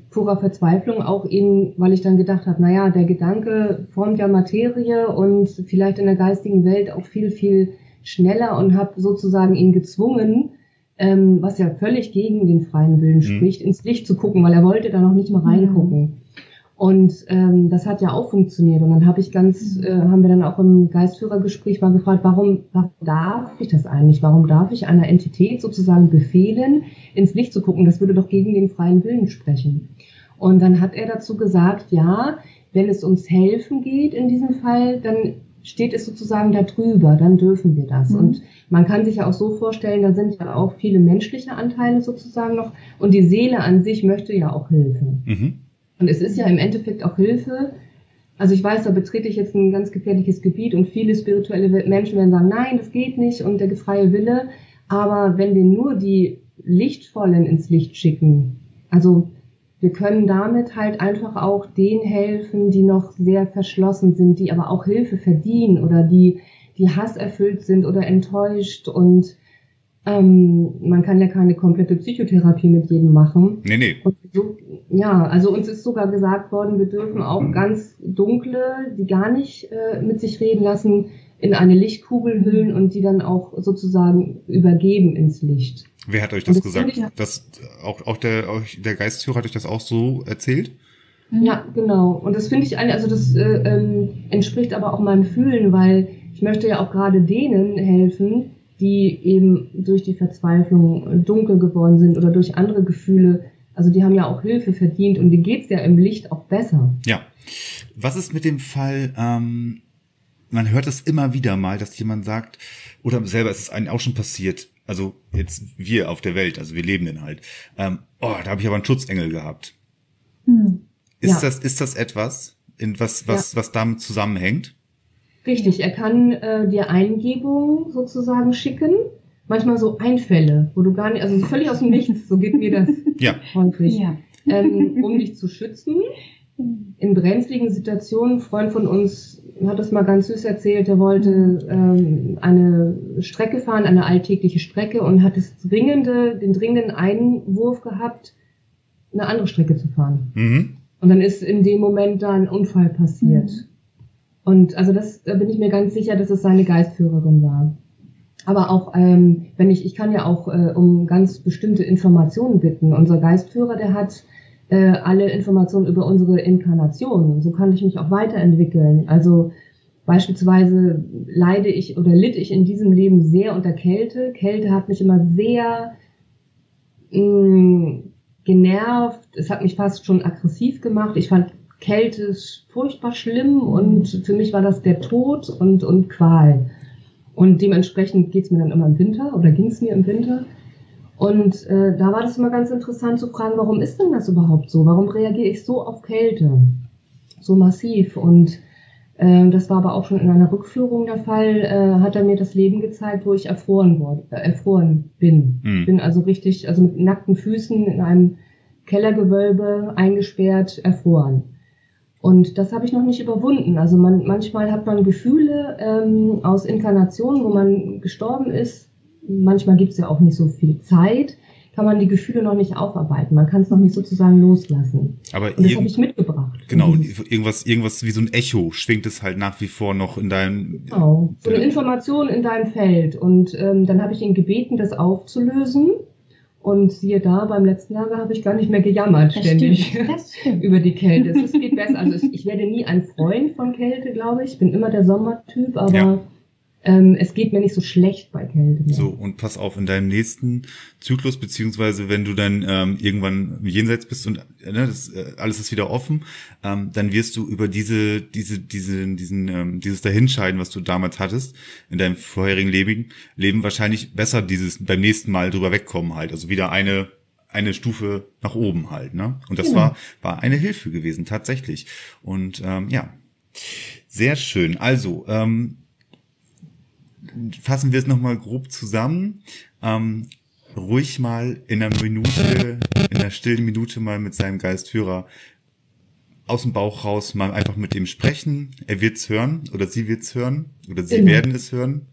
purer Verzweiflung auch ihn, weil ich dann gedacht habe, naja, der Gedanke formt ja Materie und vielleicht in der geistigen Welt auch viel viel schneller und habe sozusagen ihn gezwungen, ähm, was ja völlig gegen den freien Willen mhm. spricht, ins Licht zu gucken, weil er wollte da noch nicht mal reingucken. Und ähm, das hat ja auch funktioniert. Und dann habe ich ganz, äh, haben wir dann auch im Geistführergespräch mal gefragt, warum, warum darf ich das eigentlich? Warum darf ich einer Entität sozusagen befehlen, ins Licht zu gucken? Das würde doch gegen den freien Willen sprechen. Und dann hat er dazu gesagt, ja, wenn es ums Helfen geht in diesem Fall, dann steht es sozusagen da drüber, dann dürfen wir das. Mhm. Und man kann sich ja auch so vorstellen, da sind ja auch viele menschliche Anteile sozusagen noch und die Seele an sich möchte ja auch helfen. Mhm. Und es ist ja im Endeffekt auch Hilfe. Also ich weiß, da betrete ich jetzt ein ganz gefährliches Gebiet und viele spirituelle Menschen werden sagen, nein, das geht nicht und der freie Wille. Aber wenn wir nur die Lichtvollen ins Licht schicken, also wir können damit halt einfach auch denen helfen, die noch sehr verschlossen sind, die aber auch Hilfe verdienen oder die, die hasserfüllt sind oder enttäuscht und ähm, man kann ja keine komplette Psychotherapie mit jedem machen. Nee, nee. So, ja, also uns ist sogar gesagt worden, wir dürfen auch mhm. ganz dunkle, die gar nicht äh, mit sich reden lassen, in eine Lichtkugel hüllen und die dann auch sozusagen übergeben ins Licht. Wer hat euch das, das gesagt? Das, auch, auch der, auch der Geistführer hat euch das auch so erzählt? Ja, genau. Und das finde ich, also das äh, ähm, entspricht aber auch meinem Fühlen, weil ich möchte ja auch gerade denen helfen, die eben durch die Verzweiflung dunkel geworden sind oder durch andere Gefühle. Also die haben ja auch Hilfe verdient und denen geht's ja im Licht auch besser. Ja. Was ist mit dem Fall, ähm, man hört es immer wieder mal, dass jemand sagt, oder selber ist es einem auch schon passiert, also jetzt wir auf der Welt, also wir leben denn halt, ähm, oh, da habe ich aber einen Schutzengel gehabt. Hm. Ist ja. das, ist das etwas, in was, was, ja. was damit zusammenhängt? Richtig, er kann äh, dir Eingebungen sozusagen schicken, manchmal so Einfälle, wo du gar nicht, also völlig aus dem Nichts, so geht mir das ja. häufig, ja. Ähm, um dich zu schützen. In brenzligen Situationen, ein Freund von uns hat das mal ganz süß erzählt, er wollte ähm, eine Strecke fahren, eine alltägliche Strecke und hat das dringende, den dringenden Einwurf gehabt, eine andere Strecke zu fahren. Mhm. Und dann ist in dem Moment da ein Unfall passiert. Mhm. Und also das, da bin ich mir ganz sicher, dass es seine Geistführerin war. Aber auch, ähm, wenn ich, ich kann ja auch äh, um ganz bestimmte Informationen bitten. Unser Geistführer, der hat äh, alle Informationen über unsere Inkarnation. So kann ich mich auch weiterentwickeln. Also beispielsweise leide ich oder litt ich in diesem Leben sehr unter Kälte. Kälte hat mich immer sehr mh, mm, genervt. Es hat mich fast schon aggressiv gemacht. Ich fand Kälte furchtbar schlimm und für mich war das der Tod und, und Qual. Und dementsprechend geht's mir dann immer im Winter oder ging's mir im Winter. Und äh, da war das immer ganz interessant zu fragen, warum ist denn das überhaupt so? Warum reagiere ich so auf Kälte? So massiv. Und äh, das war aber auch schon in einer Rückführung der Fall, äh, hat er mir das Leben gezeigt, wo ich erfroren, wurde, äh, erfroren bin. Mhm. Bin also richtig, also mit nackten Füßen in einem Kellergewölbe eingesperrt, erfroren. Und das habe ich noch nicht überwunden. Also man, manchmal hat man Gefühle ähm, aus Inkarnationen, wo man gestorben ist. Manchmal gibt es ja auch nicht so viel Zeit, kann man die Gefühle noch nicht aufarbeiten. Man kann es noch nicht sozusagen loslassen. Aber und das habe ich mitgebracht. Genau, irgendwas, irgendwas wie so ein Echo schwingt es halt nach wie vor noch in deinem. Genau, so eine Information in deinem Feld. Und ähm, dann habe ich ihn gebeten, das aufzulösen. Und siehe da, beim letzten Lager habe ich gar nicht mehr gejammert das ständig stimmt, über die Kälte. Es geht besser. Also ich werde nie ein Freund von Kälte, glaube ich. Ich bin immer der Sommertyp, aber ja ähm, es geht mir nicht so schlecht bei Kälte. Mehr. So, und pass auf, in deinem nächsten Zyklus, beziehungsweise wenn du dann ähm, irgendwann jenseits bist und äh, ne, das, äh, alles ist wieder offen, ähm, dann wirst du über diese, diese, diese, diesen, ähm, dieses Dahinscheiden, was du damals hattest, in deinem vorherigen Leben, Leben wahrscheinlich besser dieses beim nächsten Mal drüber wegkommen halt. Also wieder eine eine Stufe nach oben halt, ne? Und das genau. war war eine Hilfe gewesen tatsächlich. Und ähm, ja, sehr schön. Also ähm, fassen wir es nochmal grob zusammen. Ähm, ruhig mal in einer Minute, in einer stillen Minute mal mit seinem Geistführer aus dem Bauch raus mal einfach mit ihm sprechen. Er wird's hören oder sie wird's hören oder sie mhm. werden es hören.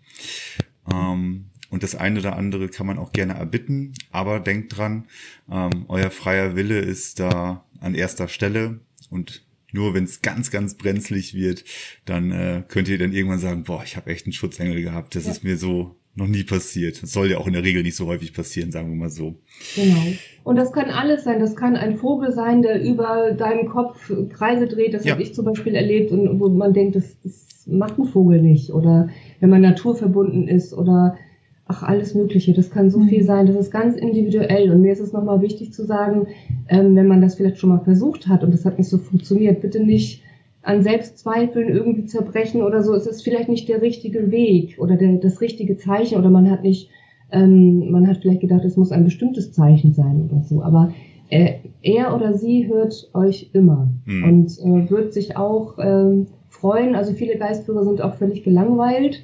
Ähm, und das eine oder andere kann man auch gerne erbitten, aber denkt dran, ähm, euer freier Wille ist da an erster Stelle und nur wenn es ganz, ganz brenzlig wird, dann äh, könnt ihr dann irgendwann sagen, boah, ich habe echt einen Schutzengel gehabt. Das ja. ist mir so noch nie passiert. Das soll ja auch in der Regel nicht so häufig passieren, sagen wir mal so. Genau. Und das kann alles sein. Das kann ein Vogel sein, der über deinem Kopf Kreise dreht. Das ja. habe ich zum Beispiel erlebt und wo man denkt, das, das macht ein Vogel nicht. Oder wenn man naturverbunden ist oder ach, alles Mögliche. Das kann so viel mhm. sein. Das ist ganz individuell. Und mir ist es nochmal wichtig zu sagen, ähm, wenn man das vielleicht schon mal versucht hat und das hat nicht so funktioniert, bitte nicht an Selbstzweifeln irgendwie zerbrechen oder so. Es ist vielleicht nicht der richtige Weg oder der, das richtige Zeichen oder man hat nicht, ähm, man hat vielleicht gedacht, es muss ein bestimmtes Zeichen sein oder so. Aber äh, er oder sie hört euch immer mhm. und äh, wird sich auch äh, freuen. Also viele Geistführer sind auch völlig gelangweilt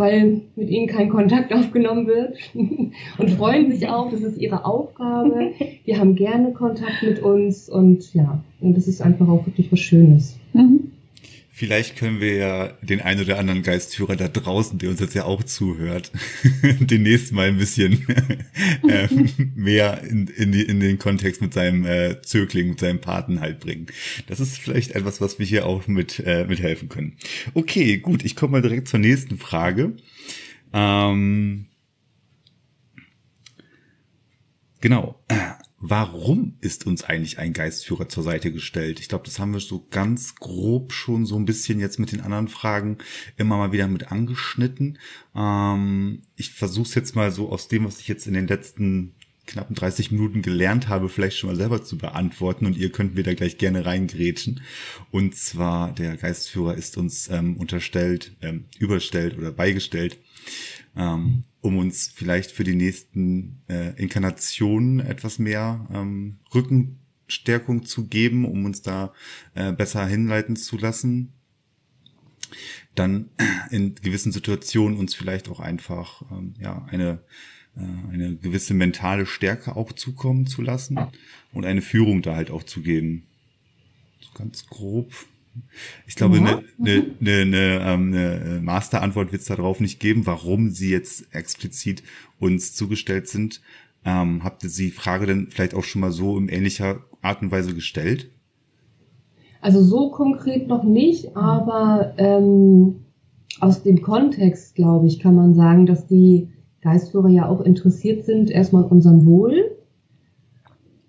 weil mit ihnen kein Kontakt aufgenommen wird und freuen sich auch, das ist ihre Aufgabe. Die haben gerne Kontakt mit uns und ja, und das ist einfach auch wirklich was Schönes. Mhm. Vielleicht können wir ja den ein oder anderen Geistführer da draußen, der uns jetzt ja auch zuhört, demnächst mal ein bisschen äh, mehr in, in, die, in den Kontext mit seinem äh, Zögling, mit seinem Paten halt bringen. Das ist vielleicht etwas, was wir hier auch mit, äh, mit helfen können. Okay, gut, ich komme mal direkt zur nächsten Frage. Ähm, genau warum ist uns eigentlich ein Geistführer zur Seite gestellt? Ich glaube, das haben wir so ganz grob schon so ein bisschen jetzt mit den anderen Fragen immer mal wieder mit angeschnitten. Ähm, ich versuche es jetzt mal so aus dem, was ich jetzt in den letzten knappen 30 Minuten gelernt habe, vielleicht schon mal selber zu beantworten und ihr könnt mir da gleich gerne reingrätschen. Und zwar, der Geistführer ist uns ähm, unterstellt, ähm, überstellt oder beigestellt, ähm, um uns vielleicht für die nächsten äh, Inkarnationen etwas mehr ähm, Rückenstärkung zu geben, um uns da äh, besser hinleiten zu lassen. Dann in gewissen Situationen uns vielleicht auch einfach ähm, ja eine äh, eine gewisse mentale Stärke auch zukommen zu lassen und eine Führung da halt auch zu geben. So ganz grob. Ich glaube, eine ja. ne, ne, ne, ähm, ne Masterantwort wird es darauf nicht geben, warum sie jetzt explizit uns zugestellt sind. Ähm, habt ihr die Frage denn vielleicht auch schon mal so in ähnlicher Art und Weise gestellt? Also so konkret noch nicht, aber ähm, aus dem Kontext, glaube ich, kann man sagen, dass die Geistführer ja auch interessiert sind, erstmal an unserem Wohl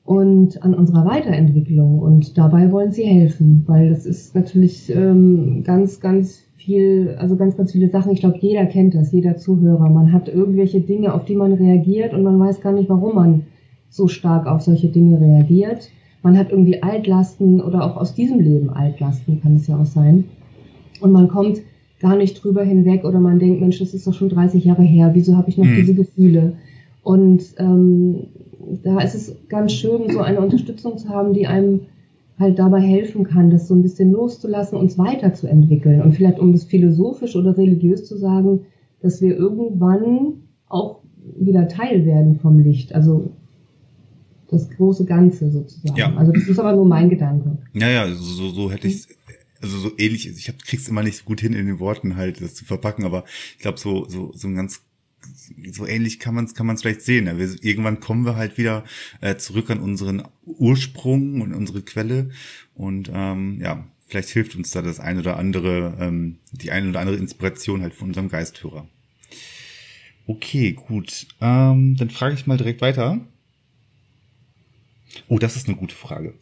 und an unserer Weiterentwicklung. Und dabei wollen sie helfen, weil das ist natürlich ähm, ganz, ganz viel, also ganz, ganz viele Sachen. Ich glaube, jeder kennt das, jeder Zuhörer. Man hat irgendwelche Dinge, auf die man reagiert und man weiß gar nicht, warum man so stark auf solche Dinge reagiert. Man hat irgendwie Altlasten oder auch aus diesem Leben Altlasten kann es ja auch sein. Und man kommt gar nicht drüber hinweg oder man denkt, Mensch, das ist doch schon 30 Jahre her, wieso habe ich noch mhm. diese Gefühle? Und ähm, da ist es ganz schön, so eine Unterstützung zu haben, die einem halt dabei helfen kann, das so ein bisschen loszulassen, uns weiterzuentwickeln. Und vielleicht, um das philosophisch oder religiös zu sagen, dass wir irgendwann auch wieder Teil werden vom Licht. Also das große Ganze sozusagen. Ja. Also das ist aber nur mein Gedanke. Ja, ja, so, so hätte ich also so ähnlich, ich hab, krieg's immer nicht so gut hin in den Worten halt, das zu verpacken, aber ich glaube so so so ein ganz so ähnlich kann man es kann man's vielleicht sehen. Wir, irgendwann kommen wir halt wieder äh, zurück an unseren Ursprung und unsere Quelle und ähm, ja, vielleicht hilft uns da das ein oder andere, ähm, die eine oder andere Inspiration halt von unserem Geisthörer. Okay, gut. Ähm, dann frage ich mal direkt weiter. Oh, das ist eine gute Frage.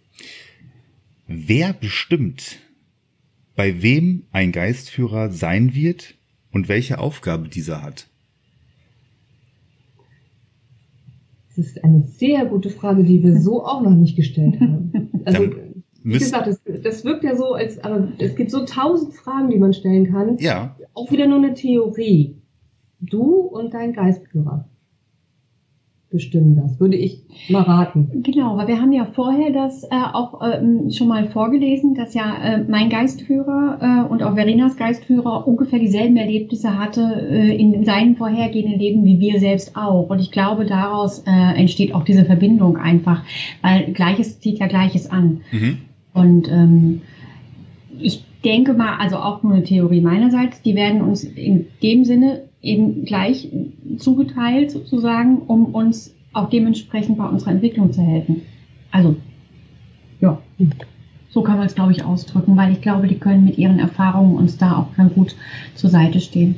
Wer bestimmt, bei wem ein Geistführer sein wird und welche Aufgabe dieser hat? Das ist eine sehr gute Frage, die wir so auch noch nicht gestellt haben. Also, wie gesagt, das, das wirkt ja so, als aber es gibt so tausend Fragen, die man stellen kann. Ja. Auch wieder nur eine Theorie. Du und dein Geistführer bestimmen das, würde ich mal raten. Genau, weil wir haben ja vorher das äh, auch ähm, schon mal vorgelesen, dass ja äh, mein Geistführer äh, und auch Verenas Geistführer ungefähr dieselben Erlebnisse hatte äh, in seinen vorhergehenden Leben wie wir selbst auch. Und ich glaube, daraus äh, entsteht auch diese Verbindung einfach, weil Gleiches zieht ja Gleiches an. Mhm. Und ähm, ich denke mal, also auch nur eine Theorie meinerseits, die werden uns in dem Sinne eben gleich zugeteilt sozusagen, um uns auch dementsprechend bei unserer Entwicklung zu helfen. Also, ja, so kann man es, glaube ich, ausdrücken, weil ich glaube, die können mit ihren Erfahrungen uns da auch ganz gut zur Seite stehen.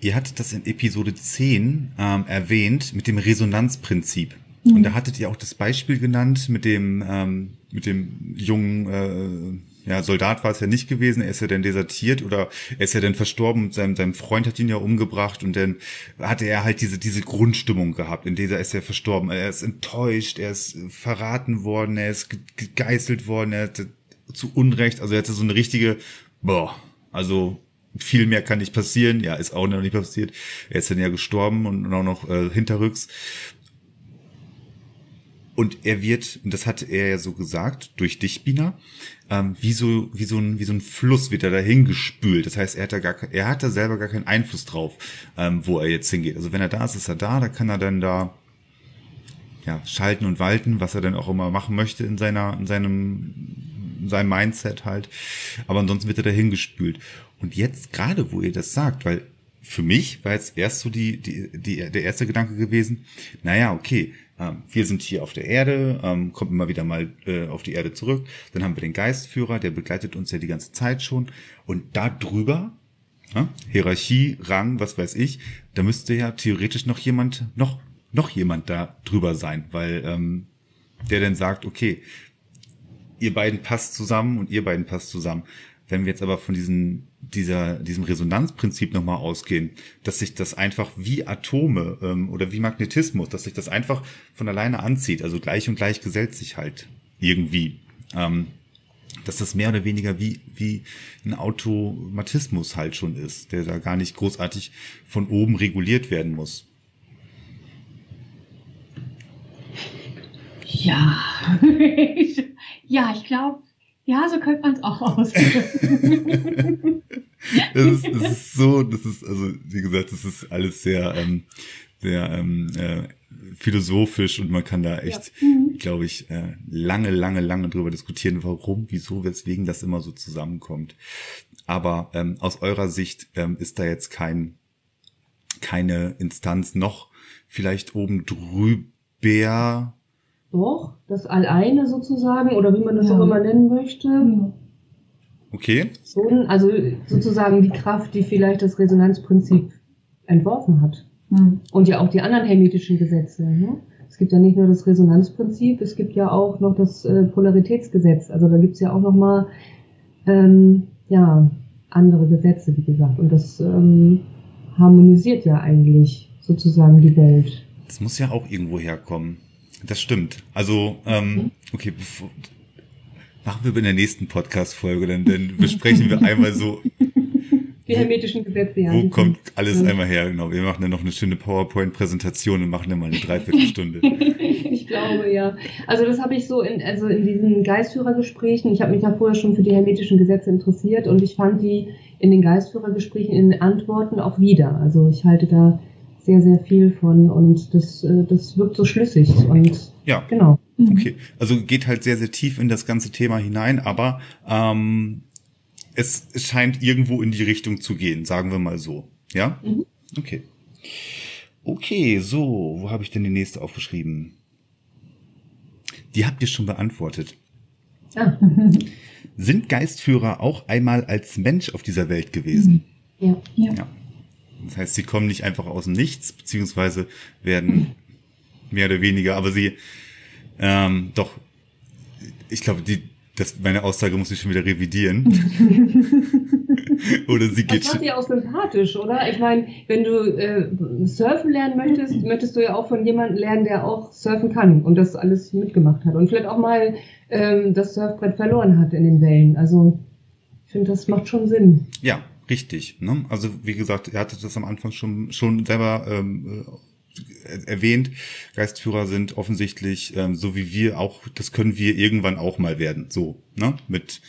Ihr hattet das in Episode 10 ähm, erwähnt mit dem Resonanzprinzip. Mhm. Und da hattet ihr auch das Beispiel genannt mit dem, ähm, mit dem jungen äh, ja, Soldat war es ja nicht gewesen, er ist ja dann desertiert oder er ist ja dann verstorben, sein, sein Freund hat ihn ja umgebracht und dann hatte er halt diese, diese Grundstimmung gehabt, in dieser ist er verstorben. Er ist enttäuscht, er ist verraten worden, er ist gegeißelt worden, er hatte zu Unrecht, also er hatte so eine richtige, boah, also viel mehr kann nicht passieren, ja, ist auch noch nicht passiert. Er ist dann ja gestorben und auch noch äh, hinterrücks. Und er wird, das hat er ja so gesagt, durch dich, Bina, ähm, wie so wie so ein wie so ein Fluss wird er dahin gespült. Das heißt, er hat da gar er hat da selber gar keinen Einfluss drauf, ähm, wo er jetzt hingeht. Also wenn er da ist, ist er da. Da kann er dann da ja schalten und walten, was er dann auch immer machen möchte in seiner in seinem in seinem Mindset halt. Aber ansonsten wird er dahin gespült. Und jetzt gerade, wo ihr das sagt, weil für mich war jetzt erst so die, die, die, der erste Gedanke gewesen, naja, okay, wir sind hier auf der Erde, ähm, kommt immer wieder mal äh, auf die Erde zurück. Dann haben wir den Geistführer, der begleitet uns ja die ganze Zeit schon. Und da drüber, ja, Hierarchie, Rang, was weiß ich, da müsste ja theoretisch noch jemand, noch, noch jemand da drüber sein, weil ähm, der dann sagt, okay, ihr beiden passt zusammen und ihr beiden passt zusammen. Wenn wir jetzt aber von diesem, dieser, diesem Resonanzprinzip nochmal ausgehen, dass sich das einfach wie Atome ähm, oder wie Magnetismus, dass sich das einfach von alleine anzieht, also gleich und gleich gesellt sich halt irgendwie. Ähm, dass das mehr oder weniger wie, wie ein Automatismus halt schon ist, der da gar nicht großartig von oben reguliert werden muss. Ja, ja, ich glaube, ja, so könnte man es auch ausdrücken. das, ist, das ist so, das ist, also wie gesagt, das ist alles sehr, ähm, sehr ähm, äh, philosophisch und man kann da echt, ja. mhm. glaube ich, äh, lange, lange, lange drüber diskutieren, warum, wieso, weswegen das immer so zusammenkommt. Aber ähm, aus eurer Sicht ähm, ist da jetzt kein, keine Instanz noch vielleicht oben drüber. Doch, das Alleine sozusagen, oder wie man das ja. auch immer nennen möchte. Okay. So, also sozusagen die Kraft, die vielleicht das Resonanzprinzip entworfen hat. Mhm. Und ja auch die anderen hermetischen Gesetze. Ne? Es gibt ja nicht nur das Resonanzprinzip, es gibt ja auch noch das äh, Polaritätsgesetz. Also da gibt's ja auch noch mal ähm, ja, andere Gesetze, wie gesagt. Und das ähm, harmonisiert ja eigentlich sozusagen die Welt. Das muss ja auch irgendwo herkommen. Das stimmt. Also, ähm, mhm. okay, bevor, machen wir in der nächsten Podcast-Folge, dann, dann besprechen wir einmal so die hermetischen Gesetze, ja. Wo kommt alles ja. einmal her? Genau. Wir machen dann noch eine schöne PowerPoint-Präsentation und machen dann mal eine Dreiviertelstunde. ich glaube, ja. Also das habe ich so in, also in diesen Geistführergesprächen, ich habe mich da vorher schon für die hermetischen Gesetze interessiert und ich fand die in den Geistführergesprächen, in den Antworten auch wieder. Also ich halte da sehr, sehr viel von und das, äh, das wirkt so schlüssig und ja. genau. Okay, also geht halt sehr, sehr tief in das ganze Thema hinein, aber ähm, es scheint irgendwo in die Richtung zu gehen, sagen wir mal so. Ja? Mhm. Okay. Okay, so, wo habe ich denn die nächste aufgeschrieben? Die habt ihr schon beantwortet. Ah. Sind Geistführer auch einmal als Mensch auf dieser Welt gewesen? Ja. ja. ja. Das heißt, sie kommen nicht einfach aus dem Nichts, beziehungsweise werden mehr oder weniger, aber sie ähm, doch, ich glaube, die, das, meine Aussage muss ich schon wieder revidieren. oder sie geht. Das macht ja auch sympathisch, oder? Ich meine, wenn du äh, surfen lernen möchtest, möchtest du ja auch von jemandem lernen, der auch surfen kann und das alles mitgemacht hat und vielleicht auch mal ähm, das Surfbrett verloren hat in den Wellen. Also ich finde, das macht schon Sinn. Ja, richtig. Ne? Also wie gesagt, er hatte das am Anfang schon schon selber ähm, erwähnt, Geistführer sind offensichtlich, ähm, so wie wir auch, das können wir irgendwann auch mal werden, so, ne, mit,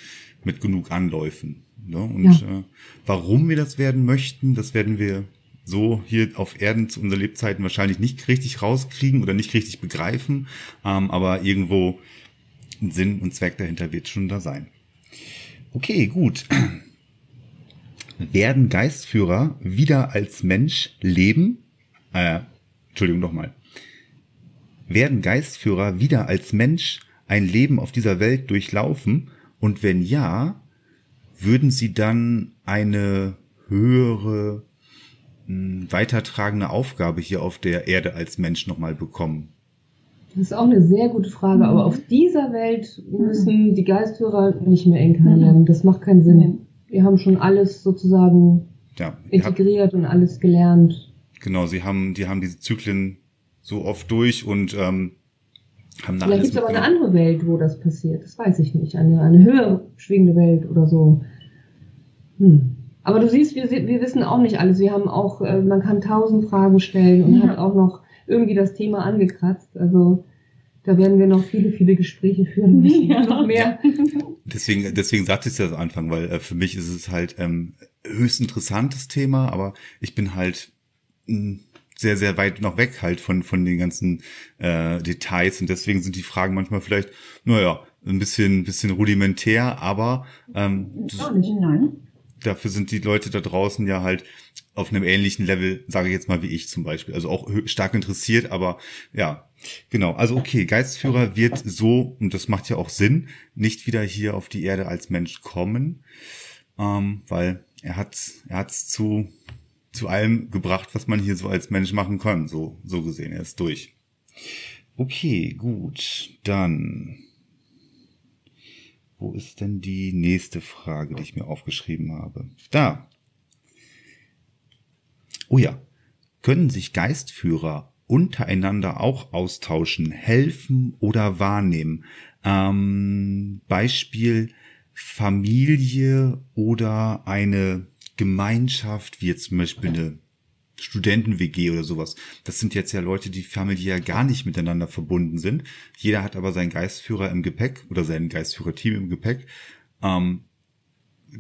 mit genug Anläufen. Ne? Und ja. äh, warum wir das werden möchten, das werden wir so hier auf Erden zu unseren Lebzeiten wahrscheinlich nicht richtig rauskriegen oder nicht richtig begreifen, ähm, aber irgendwo ein Sinn und Zweck dahinter wird schon da sein. Okay, gut. Werden Geistführer wieder als Mensch leben? Äh, Entschuldigung nochmal. Werden Geistführer wieder als Mensch ein Leben auf dieser Welt durchlaufen? Und wenn ja, würden sie dann eine höhere, hm, weitertragende Aufgabe hier auf der Erde als Mensch nochmal bekommen? Das ist auch eine sehr gute Frage, aber auf dieser Welt müssen die Geistführer nicht mehr inkarnieren. Das macht keinen Sinn. Wir haben schon alles sozusagen ja, integriert und alles gelernt. Genau, sie haben, die haben diese Zyklen so oft durch und ähm, haben da Vielleicht gibt es aber eine andere Welt, wo das passiert. Das weiß ich nicht. Eine, eine höher schwingende Welt oder so. Hm. Aber du siehst, wir, wir wissen auch nicht alles. Wir haben auch, äh, man kann tausend Fragen stellen und ja. hat auch noch irgendwie das Thema angekratzt. Also da werden wir noch viele, viele Gespräche führen müssen. Ja. Noch mehr. Deswegen, deswegen sagte ich das am Anfang, weil äh, für mich ist es halt ähm, höchst interessantes Thema, aber ich bin halt sehr, sehr weit noch weg halt von, von den ganzen äh, Details und deswegen sind die Fragen manchmal vielleicht, naja, ein bisschen, bisschen rudimentär, aber ähm, das, Nein. Dafür sind die Leute da draußen ja halt auf einem ähnlichen Level, sage ich jetzt mal wie ich zum Beispiel, also auch stark interessiert, aber ja, genau. Also okay, Geistführer wird so, und das macht ja auch Sinn, nicht wieder hier auf die Erde als Mensch kommen, ähm, weil er hat, er hat's zu zu allem gebracht, was man hier so als Mensch machen kann. So, so gesehen, er ist durch. Okay, gut. Dann. Wo ist denn die nächste Frage, die ich mir aufgeschrieben habe? Da. Oh ja. Können sich Geistführer untereinander auch austauschen, helfen oder wahrnehmen? Ähm, Beispiel Familie oder eine Gemeinschaft, wie jetzt zum Beispiel eine Studenten-WG oder sowas. Das sind jetzt ja Leute, die familiär gar nicht miteinander verbunden sind. Jeder hat aber seinen Geistführer im Gepäck oder sein Geistführer-Team im Gepäck. Ähm,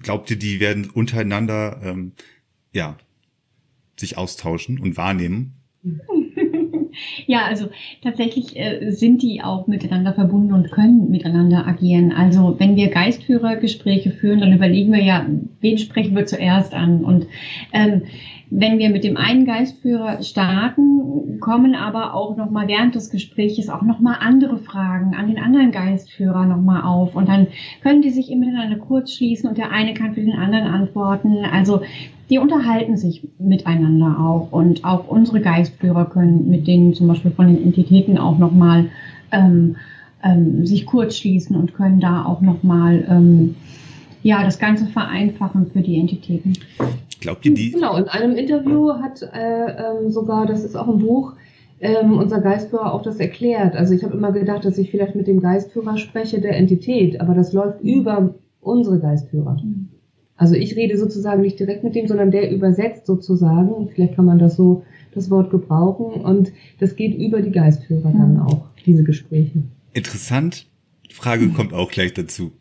glaubt ihr, die werden untereinander ähm, ja sich austauschen und wahrnehmen? Ja, also tatsächlich äh, sind die auch miteinander verbunden und können miteinander agieren. Also wenn wir Geistführergespräche führen, dann überlegen wir ja, wen sprechen wir zuerst an. Und ähm, wenn wir mit dem einen Geistführer starten, kommen aber auch nochmal während des Gespräches auch nochmal andere Fragen an den anderen Geistführer nochmal auf. Und dann können die sich eben miteinander kurz schließen und der eine kann für den anderen antworten. Also die unterhalten sich miteinander auch. Und auch unsere Geistführer können mit denen zum Beispiel von den Entitäten auch nochmal ähm, ähm, sich kurz schließen und können da auch nochmal ähm, ja, das Ganze vereinfachen für die Entitäten. Glaubt ihr die? Genau, in einem Interview hat äh, ähm, sogar, das ist auch ein Buch, ähm, unser Geistführer auch das erklärt. Also ich habe immer gedacht, dass ich vielleicht mit dem Geistführer spreche der Entität, aber das läuft über unsere Geistführer. Mhm. Also ich rede sozusagen nicht direkt mit dem, sondern der übersetzt sozusagen. Vielleicht kann man das so das Wort gebrauchen und das geht über die Geistführer mhm. dann auch, diese Gespräche. Interessant. Frage kommt auch gleich dazu.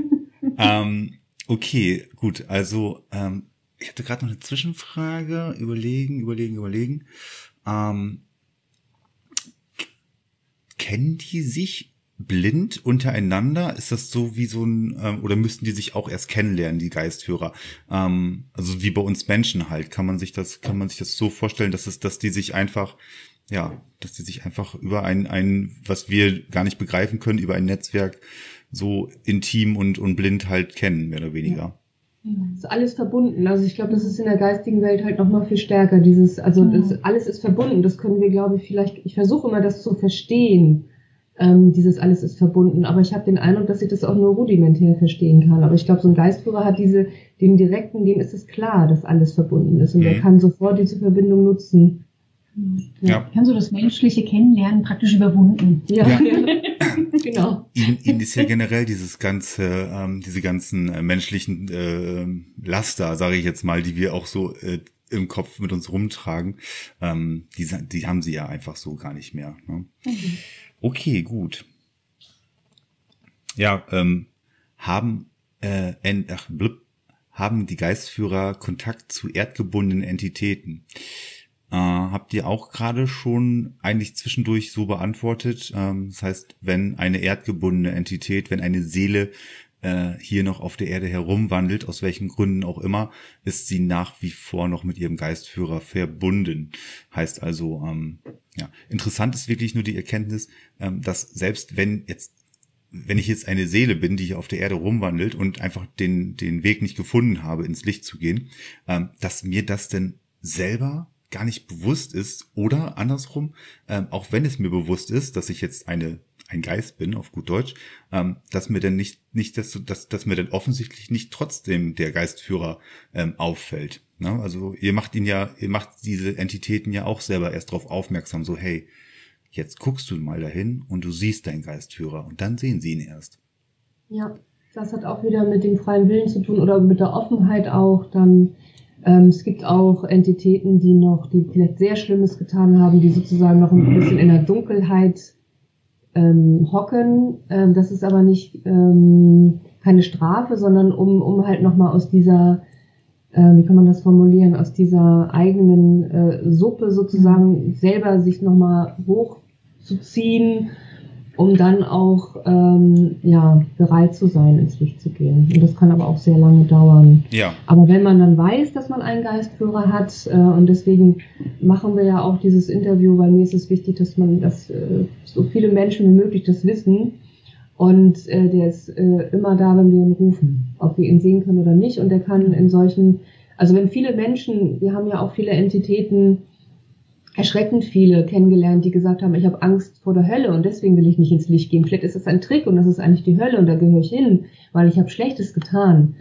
ähm, okay, gut. Also ähm, ich hatte gerade noch eine Zwischenfrage. Überlegen, überlegen, überlegen. Ähm, kennen die sich blind untereinander? Ist das so wie so ein, ähm, oder müssten die sich auch erst kennenlernen, die Geistführer? Ähm, also wie bei uns Menschen halt. Kann man sich das, kann man sich das so vorstellen, dass es, dass die sich einfach, ja, dass die sich einfach über ein, ein, was wir gar nicht begreifen können, über ein Netzwerk so intim und, und blind halt kennen, mehr oder weniger. Ja. Ist alles verbunden. Also ich glaube, das ist in der geistigen Welt halt noch mal viel stärker. Dieses, also das, alles ist verbunden. Das können wir, glaube ich, vielleicht. Ich versuche immer, das zu verstehen. Ähm, dieses alles ist verbunden. Aber ich habe den Eindruck, dass ich das auch nur rudimentär verstehen kann. Aber ich glaube, so ein Geistführer hat diese, dem direkten, dem ist es klar, dass alles verbunden ist und mhm. der kann sofort diese Verbindung nutzen. Ja. ja. Kann so das menschliche Kennenlernen praktisch überwunden. Ja. ja. genau. Ihnen, ihnen ist ja generell dieses ganze, ähm, diese ganzen äh, menschlichen äh, Laster, sage ich jetzt mal, die wir auch so äh, im Kopf mit uns rumtragen, ähm, die, die haben sie ja einfach so gar nicht mehr. Ne? Mhm. Okay, gut. Ja, ähm, haben äh, ach, blub, haben die Geistführer Kontakt zu erdgebundenen Entitäten? Äh, habt ihr auch gerade schon eigentlich zwischendurch so beantwortet? Ähm, das heißt, wenn eine erdgebundene Entität, wenn eine Seele äh, hier noch auf der Erde herumwandelt, aus welchen Gründen auch immer, ist sie nach wie vor noch mit ihrem Geistführer verbunden. Heißt also, ähm, ja, interessant ist wirklich nur die Erkenntnis, ähm, dass selbst wenn jetzt wenn ich jetzt eine Seele bin, die hier auf der Erde rumwandelt und einfach den, den Weg nicht gefunden habe, ins Licht zu gehen, ähm, dass mir das denn selber gar nicht bewusst ist oder andersrum, ähm, auch wenn es mir bewusst ist, dass ich jetzt eine ein Geist bin, auf gut Deutsch, ähm, dass mir denn nicht, nicht, dass, dass, dass mir denn offensichtlich nicht trotzdem der Geistführer ähm, auffällt. Ne? Also ihr macht ihn ja, ihr macht diese Entitäten ja auch selber erst darauf aufmerksam, so hey, jetzt guckst du mal dahin und du siehst deinen Geistführer und dann sehen sie ihn erst. Ja, das hat auch wieder mit dem freien Willen zu tun oder mit der Offenheit auch dann ähm, es gibt auch Entitäten, die noch, die vielleicht sehr Schlimmes getan haben, die sozusagen noch ein bisschen in der Dunkelheit ähm, hocken. Ähm, das ist aber nicht ähm, keine Strafe, sondern um, um halt nochmal aus dieser, äh, wie kann man das formulieren, aus dieser eigenen äh, Suppe sozusagen selber sich nochmal hochzuziehen um dann auch ähm, ja, bereit zu sein, ins Licht zu gehen. Und das kann aber auch sehr lange dauern. Ja. Aber wenn man dann weiß, dass man einen Geistführer hat, äh, und deswegen machen wir ja auch dieses Interview, weil mir ist es wichtig, dass man, dass äh, so viele Menschen wie möglich das wissen. Und äh, der ist äh, immer da, wenn wir ihn rufen, ob wir ihn sehen können oder nicht. Und der kann in solchen, also wenn viele Menschen, wir haben ja auch viele Entitäten, erschreckend viele kennengelernt, die gesagt haben, ich habe Angst vor der Hölle und deswegen will ich nicht ins Licht gehen. Vielleicht ist es ein Trick und das ist eigentlich die Hölle und da gehöre ich hin, weil ich habe Schlechtes getan.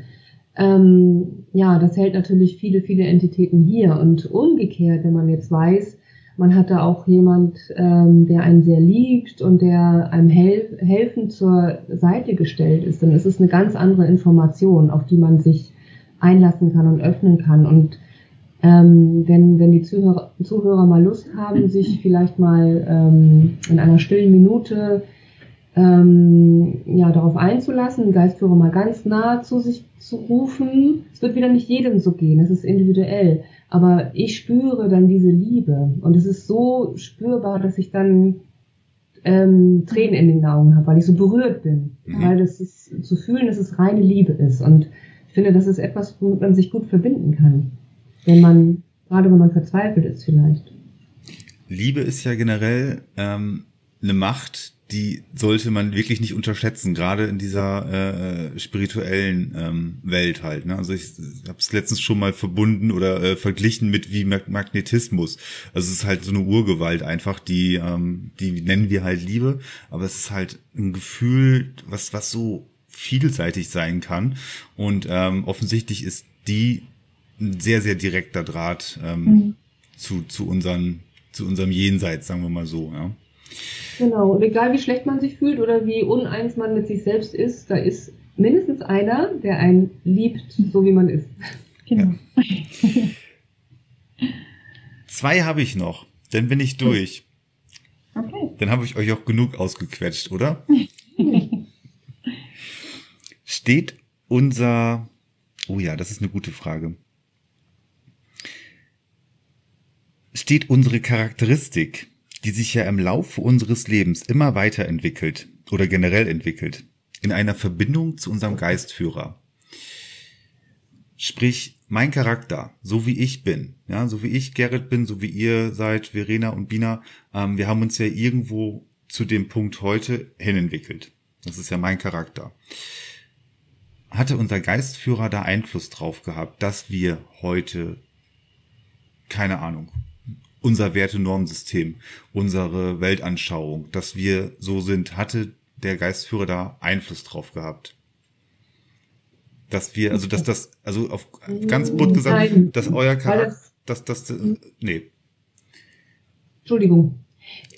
Ähm, ja, das hält natürlich viele, viele Entitäten hier. Und umgekehrt, wenn man jetzt weiß, man hat da auch jemand, ähm, der einen sehr liebt und der einem hel helfend zur Seite gestellt ist, dann ist es eine ganz andere Information, auf die man sich einlassen kann und öffnen kann. Und ähm, wenn, wenn die Zuhörer, Zuhörer mal Lust haben, sich vielleicht mal ähm, in einer stillen Minute ähm, ja, darauf einzulassen, den Geistführer mal ganz nah zu sich zu rufen. Es wird wieder nicht jedem so gehen, es ist individuell. Aber ich spüre dann diese Liebe und es ist so spürbar, dass ich dann ähm, Tränen in den Augen habe, weil ich so berührt bin. Mhm. Weil das ist zu fühlen, dass es reine Liebe ist. Und ich finde, das ist etwas, womit man sich gut verbinden kann. Wenn man, gerade wenn man verzweifelt ist vielleicht. Liebe ist ja generell ähm, eine Macht, die sollte man wirklich nicht unterschätzen, gerade in dieser äh, spirituellen ähm, Welt halt. Ne? Also ich, ich habe es letztens schon mal verbunden oder äh, verglichen mit wie Magnetismus. Also es ist halt so eine Urgewalt einfach, die ähm, die nennen wir halt Liebe, aber es ist halt ein Gefühl, was was so vielseitig sein kann und ähm, offensichtlich ist die ein sehr sehr direkter Draht ähm, mhm. zu zu unseren zu unserem Jenseits, sagen wir mal so. Ja. Genau, und egal wie schlecht man sich fühlt oder wie uneins man mit sich selbst ist, da ist mindestens einer, der einen liebt, so wie man ist. Genau. Zwei habe ich noch, dann bin ich durch. Okay. Dann habe ich euch auch genug ausgequetscht, oder? Steht unser, oh ja, das ist eine gute Frage. Steht unsere Charakteristik die sich ja im Laufe unseres Lebens immer weiterentwickelt oder generell entwickelt, in einer Verbindung zu unserem Geistführer. Sprich, mein Charakter, so wie ich bin, ja, so wie ich Gerrit bin, so wie ihr seid, Verena und Bina, ähm, wir haben uns ja irgendwo zu dem Punkt heute hinentwickelt. Das ist ja mein Charakter. Hatte unser Geistführer da Einfluss drauf gehabt, dass wir heute, keine Ahnung, unser Wertenormsystem, unsere Weltanschauung, dass wir so sind, hatte der Geistführer da Einfluss drauf gehabt? Dass wir, also dass das, also auf ganz butt gesagt, Nein. dass euer Charakter, dass das, hm. nee. Entschuldigung.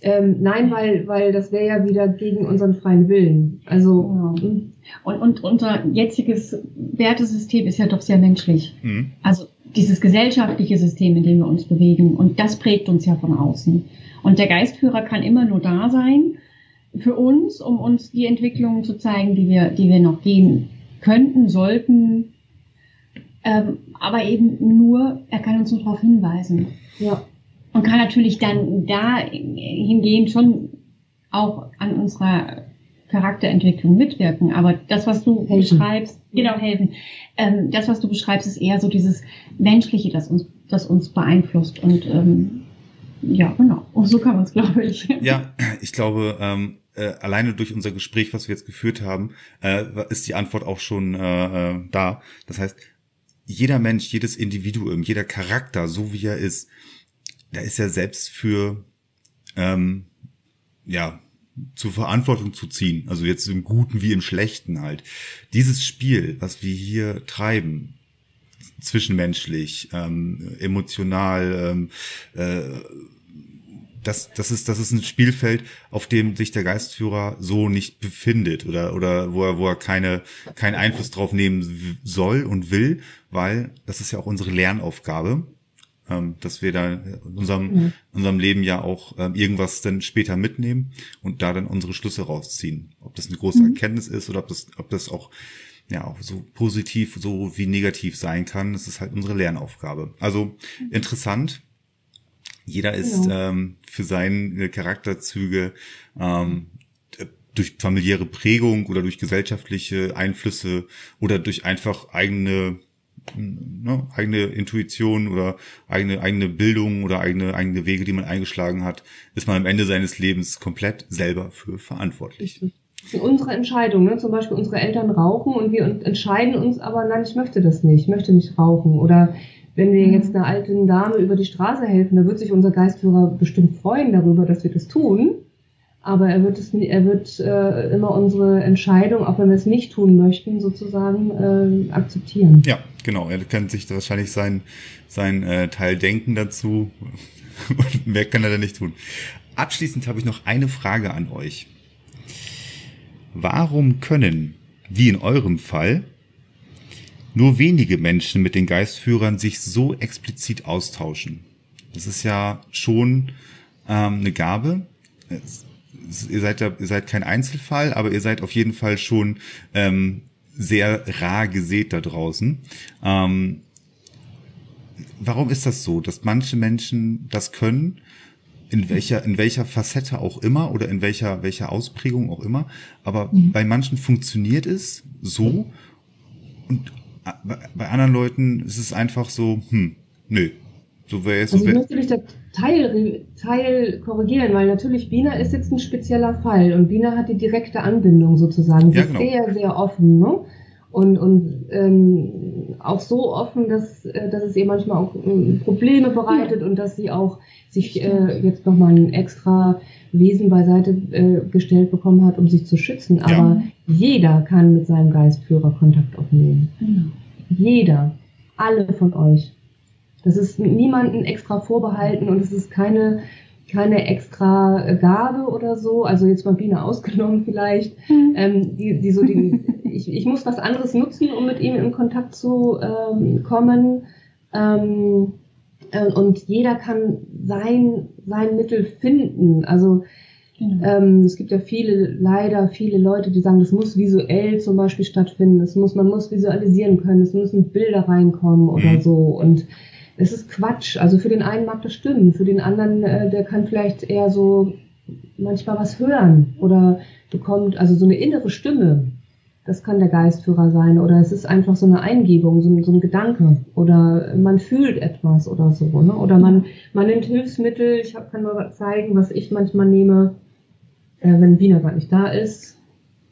Ähm, nein, weil, weil das wäre ja wieder gegen unseren freien Willen. Also genau. Hm. und, und unser jetziges Wertesystem ist ja doch sehr menschlich. Mhm. Also dieses gesellschaftliche System, in dem wir uns bewegen. Und das prägt uns ja von außen. Und der Geistführer kann immer nur da sein für uns, um uns die Entwicklungen zu zeigen, die wir, die wir noch gehen könnten, sollten. Ähm, aber eben nur, er kann uns nur darauf hinweisen. Ja. Und kann natürlich dann da hingehend schon auch an unserer Charakterentwicklung mitwirken. Aber das, was du helfen. beschreibst, genau helfen. Ähm, das, was du beschreibst, ist eher so dieses Menschliche, das uns, das uns beeinflusst. Und ähm, ja, genau. Und so kann man es, glaube ich. Ja, ich glaube, ähm, äh, alleine durch unser Gespräch, was wir jetzt geführt haben, äh, ist die Antwort auch schon äh, äh, da. Das heißt, jeder Mensch, jedes Individuum, jeder Charakter, so wie er ist, da ist er selbst für ähm, ja zur Verantwortung zu ziehen. Also jetzt im Guten wie im Schlechten halt. Dieses Spiel, was wir hier treiben, zwischenmenschlich, ähm, emotional, ähm, äh, das, das ist, das ist ein Spielfeld, auf dem sich der Geistführer so nicht befindet oder, oder wo er, wo er keine, keinen Einfluss drauf nehmen soll und will, weil das ist ja auch unsere Lernaufgabe ähm, dass wir da in unserem, mhm. unserem Leben ja auch ähm, irgendwas dann später mitnehmen und da dann unsere Schlüsse rausziehen. Ob das eine große mhm. Erkenntnis ist oder ob das, ob das auch ja auch so positiv so wie negativ sein kann. Das ist halt unsere Lernaufgabe. Also interessant. Jeder ist ja. ähm, für seine Charakterzüge ähm, durch familiäre Prägung oder durch gesellschaftliche Einflüsse oder durch einfach eigene ne, eigene Intuition oder eigene, eigene Bildung oder eigene, eigene Wege, die man eingeschlagen hat, ist man am Ende seines Lebens komplett selber für verantwortlich. Das sind unsere Entscheidungen. Ne? Zum Beispiel unsere Eltern rauchen und wir entscheiden uns aber, nein, ich möchte das nicht, ich möchte nicht rauchen. Oder wenn wir jetzt einer alten Dame über die Straße helfen, dann wird sich unser Geistführer bestimmt freuen darüber, dass wir das tun. Aber er wird es, er wird äh, immer unsere Entscheidung, auch wenn wir es nicht tun möchten, sozusagen äh, akzeptieren. Ja, genau. Er kann sich wahrscheinlich sein sein äh, Teil denken dazu und mehr kann er da nicht tun. Abschließend habe ich noch eine Frage an euch. Warum können, wie in eurem Fall, nur wenige Menschen mit den Geistführern sich so explizit austauschen. Das ist ja schon ähm, eine Gabe. Es, ihr seid ja, ihr seid kein Einzelfall, aber ihr seid auf jeden Fall schon ähm, sehr rar gesät da draußen. Ähm, warum ist das so, dass manche Menschen das können, in welcher, in welcher Facette auch immer oder in welcher, welcher Ausprägung auch immer, aber mhm. bei manchen funktioniert es so und bei anderen Leuten ist es einfach so, hm, nö. So wäre es. Also ich möchte dich da Teil, Teil korrigieren, weil natürlich Bina ist jetzt ein spezieller Fall und Bina hat die direkte Anbindung sozusagen. Sie ja, genau. ist sehr, sehr offen, ne? Und, und ähm, auch so offen, dass, äh, dass es ihr manchmal auch äh, Probleme bereitet und dass sie auch sich äh, jetzt nochmal ein extra Wesen beiseite äh, gestellt bekommen hat, um sich zu schützen. Aber ja. jeder kann mit seinem Geistführer Kontakt aufnehmen. Genau. Jeder. Alle von euch. Das ist niemanden extra vorbehalten und es ist keine, keine extra Gabe oder so. Also jetzt mal Biene ausgenommen vielleicht. Mhm. Ähm, die, die so die, ich, ich muss was anderes nutzen, um mit ihm in Kontakt zu ähm, kommen. Ähm, äh, und jeder kann sein, sein Mittel finden. Also Genau. Ähm, es gibt ja viele, leider viele Leute, die sagen, das muss visuell zum Beispiel stattfinden, es muss, man muss visualisieren können, es müssen Bilder reinkommen oder mhm. so. Und es ist Quatsch. Also für den einen mag das stimmen, für den anderen, äh, der kann vielleicht eher so manchmal was hören oder bekommt also so eine innere Stimme. Das kann der Geistführer sein oder es ist einfach so eine Eingebung, so ein, so ein Gedanke oder man fühlt etwas oder so. Ne? Oder man, man nimmt Hilfsmittel. Ich hab, kann mal zeigen, was ich manchmal nehme, äh, wenn Wiener gerade nicht da ist.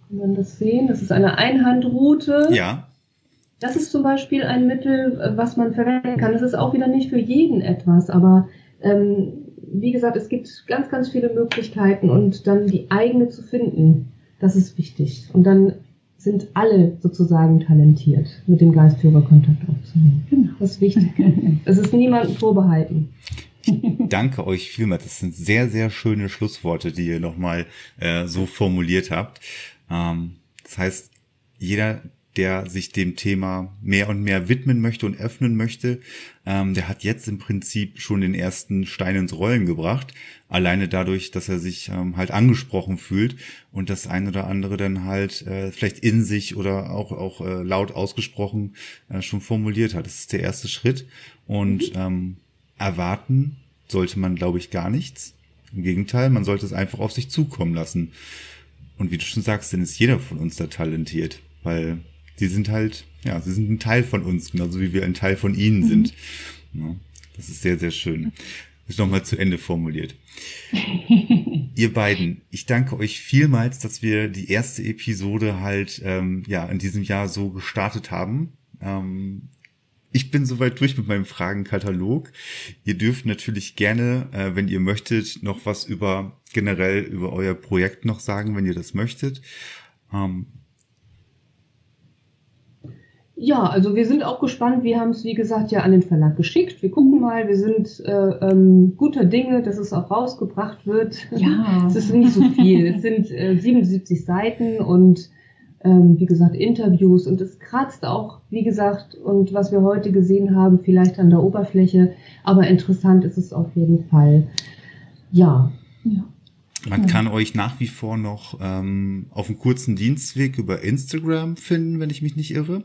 Kann man das sehen? Das ist eine Einhandroute. Ja. Das ist zum Beispiel ein Mittel, äh, was man verwenden kann. Das ist auch wieder nicht für jeden etwas, aber ähm, wie gesagt, es gibt ganz, ganz viele Möglichkeiten und dann die eigene zu finden, das ist wichtig. Und dann sind alle sozusagen talentiert, mit dem Geistführer Kontakt aufzunehmen. Genau. Das ist wichtig. Es ist niemandem vorbehalten. Danke euch vielmals. Das sind sehr, sehr schöne Schlussworte, die ihr nochmal äh, so formuliert habt. Ähm, das heißt, jeder, der sich dem Thema mehr und mehr widmen möchte und öffnen möchte, ähm, der hat jetzt im Prinzip schon den ersten Stein ins Rollen gebracht. Alleine dadurch, dass er sich ähm, halt angesprochen fühlt und das ein oder andere dann halt äh, vielleicht in sich oder auch, auch äh, laut ausgesprochen äh, schon formuliert hat. Das ist der erste Schritt. Und mhm. ähm, erwarten sollte man, glaube ich, gar nichts. Im Gegenteil, man sollte es einfach auf sich zukommen lassen. Und wie du schon sagst, dann ist jeder von uns da talentiert, weil sie sind halt, ja, sie sind ein Teil von uns, genauso wie wir ein Teil von ihnen mhm. sind. Ja, das ist sehr, sehr schön. Das ist nochmal zu Ende formuliert. Ihr beiden, ich danke euch vielmals, dass wir die erste Episode halt ähm, ja in diesem Jahr so gestartet haben. Ähm, ich bin soweit durch mit meinem Fragenkatalog. Ihr dürft natürlich gerne, äh, wenn ihr möchtet, noch was über generell über euer Projekt noch sagen, wenn ihr das möchtet. Ähm, ja, also wir sind auch gespannt. Wir haben es, wie gesagt, ja an den Verlag geschickt. Wir gucken mal. Wir sind äh, ähm, guter Dinge, dass es auch rausgebracht wird. Ja. es ist nicht so viel. es sind äh, 77 Seiten und ähm, wie gesagt, Interviews und es kratzt auch, wie gesagt, und was wir heute gesehen haben, vielleicht an der Oberfläche, aber interessant ist es auf jeden Fall. Ja. ja. Man kann euch nach wie vor noch ähm, auf einem kurzen Dienstweg über Instagram finden, wenn ich mich nicht irre.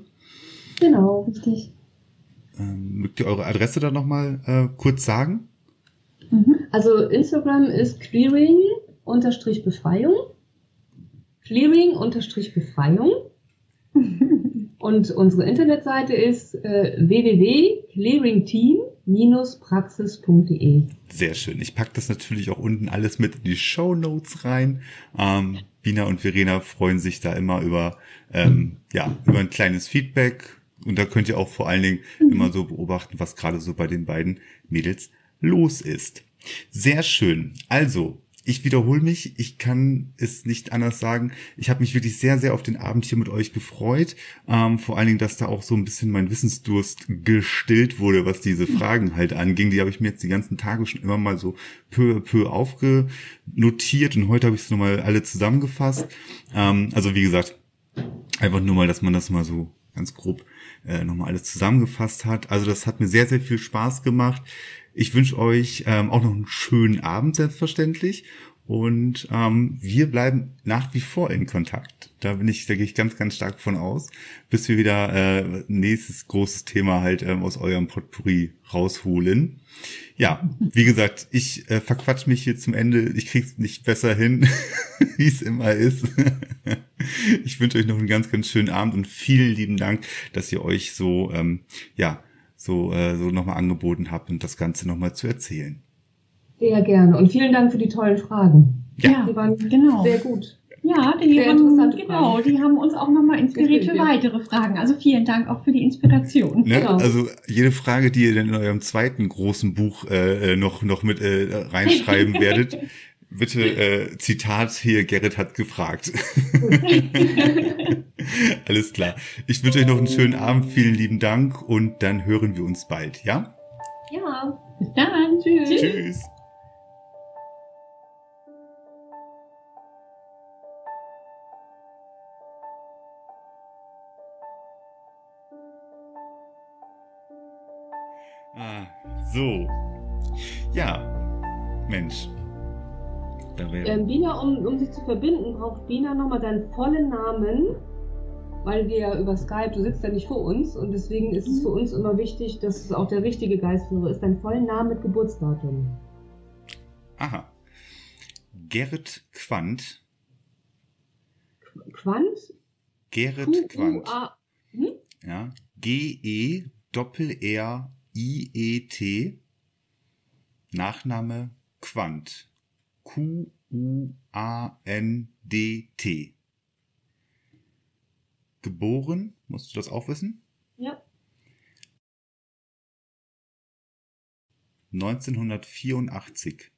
Genau, richtig. Ähm, mögt ihr eure Adresse da nochmal äh, kurz sagen? Mhm. Also Instagram ist clearing-befreiung. Clearing-befreiung. Und unsere Internetseite ist äh, www.clearingteam-praxis.de. Sehr schön. Ich packe das natürlich auch unten alles mit in die Show Notes rein. Ähm, Bina und Verena freuen sich da immer über, ähm, ja, über ein kleines Feedback Und da könnt ihr auch vor allen Dingen mhm. immer so beobachten, was gerade so bei den beiden Mädels los ist. Sehr schön. Also, ich wiederhole mich, ich kann es nicht anders sagen. Ich habe mich wirklich sehr, sehr auf den Abend hier mit euch gefreut. Ähm, vor allen Dingen, dass da auch so ein bisschen mein Wissensdurst gestillt wurde, was diese Fragen halt anging. Die habe ich mir jetzt die ganzen Tage schon immer mal so peu à peu aufgenotiert und heute habe ich es nochmal alle zusammengefasst. Ähm, also wie gesagt, einfach nur mal, dass man das mal so ganz grob äh, nochmal alles zusammengefasst hat. Also das hat mir sehr, sehr viel Spaß gemacht. Ich wünsche euch ähm, auch noch einen schönen Abend, selbstverständlich. Und ähm, wir bleiben nach wie vor in Kontakt. Da bin ich, da gehe ich ganz, ganz stark von aus, bis wir wieder äh, nächstes großes Thema halt ähm, aus eurem Potpourri rausholen. Ja, wie gesagt, ich äh, verquatsch mich hier zum Ende. Ich krieg's nicht besser hin, wie es immer ist. ich wünsche euch noch einen ganz, ganz schönen Abend und vielen lieben Dank, dass ihr euch so ähm, ja so, äh, so nochmal angeboten habt und das Ganze nochmal zu erzählen. Sehr gerne und vielen Dank für die tollen Fragen. Ja, die waren genau. sehr gut. Ja, die sehr haben, genau, Fragen. die haben uns auch nochmal inspiriert für weitere Fragen. Also vielen Dank auch für die Inspiration. Ne? Genau. Also jede Frage, die ihr dann in eurem zweiten großen Buch äh, noch, noch mit äh, reinschreiben werdet, bitte äh, Zitat hier, Gerrit hat gefragt. Alles klar. Ich wünsche euch noch einen schönen Abend. Vielen lieben Dank und dann hören wir uns bald, ja? Ja. Bis dann. Tschüss. Tschüss. So. Ja. Mensch. Ähm, Bina, um, um sich zu verbinden, braucht Bina nochmal deinen vollen Namen weil wir ja über Skype, du sitzt ja nicht vor uns und deswegen ist es für uns immer wichtig, dass es auch der richtige Geistführer ist, dein vollen Namen mit Geburtsdatum. Aha. Gerrit Quandt. Quandt? Gerrit Quandt. Hm? Ja. G-E Doppel-R-I-E-T. Nachname Quandt. Q-U-A-N-D-T. Geboren, musst du das auch wissen? Ja. 1984.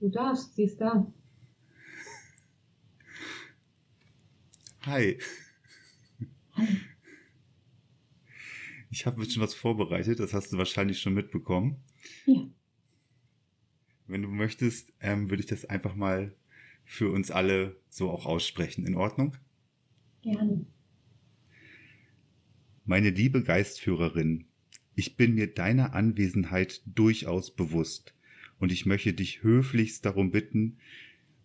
Du darfst, sie ist da. Hi. Hi. Ich habe schon was vorbereitet, das hast du wahrscheinlich schon mitbekommen. Ja. Wenn du möchtest, ähm, würde ich das einfach mal für uns alle so auch aussprechen. In Ordnung? Gerne. Meine liebe Geistführerin, ich bin mir deiner Anwesenheit durchaus bewusst und ich möchte dich höflichst darum bitten,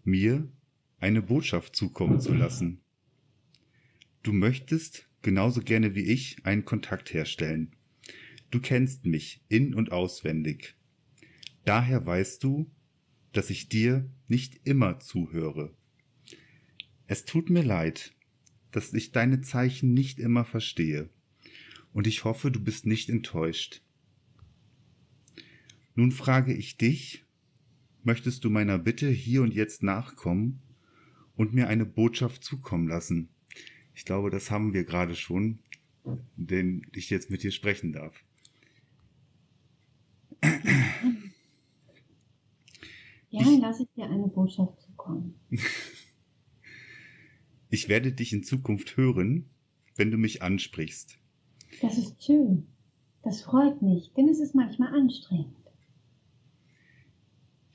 mir eine Botschaft zukommen zu lassen. Du möchtest genauso gerne wie ich einen Kontakt herstellen. Du kennst mich in und auswendig. Daher weißt du, dass ich dir nicht immer zuhöre. Es tut mir leid, dass ich deine Zeichen nicht immer verstehe, und ich hoffe, du bist nicht enttäuscht. Nun frage ich dich, möchtest du meiner Bitte hier und jetzt nachkommen und mir eine Botschaft zukommen lassen? Ich glaube, das haben wir gerade schon, den ich jetzt mit dir sprechen darf. Ja, ich, lasse ich dir eine Botschaft zukommen. ich werde dich in Zukunft hören, wenn du mich ansprichst. Das ist schön. Das freut mich, denn es ist manchmal anstrengend.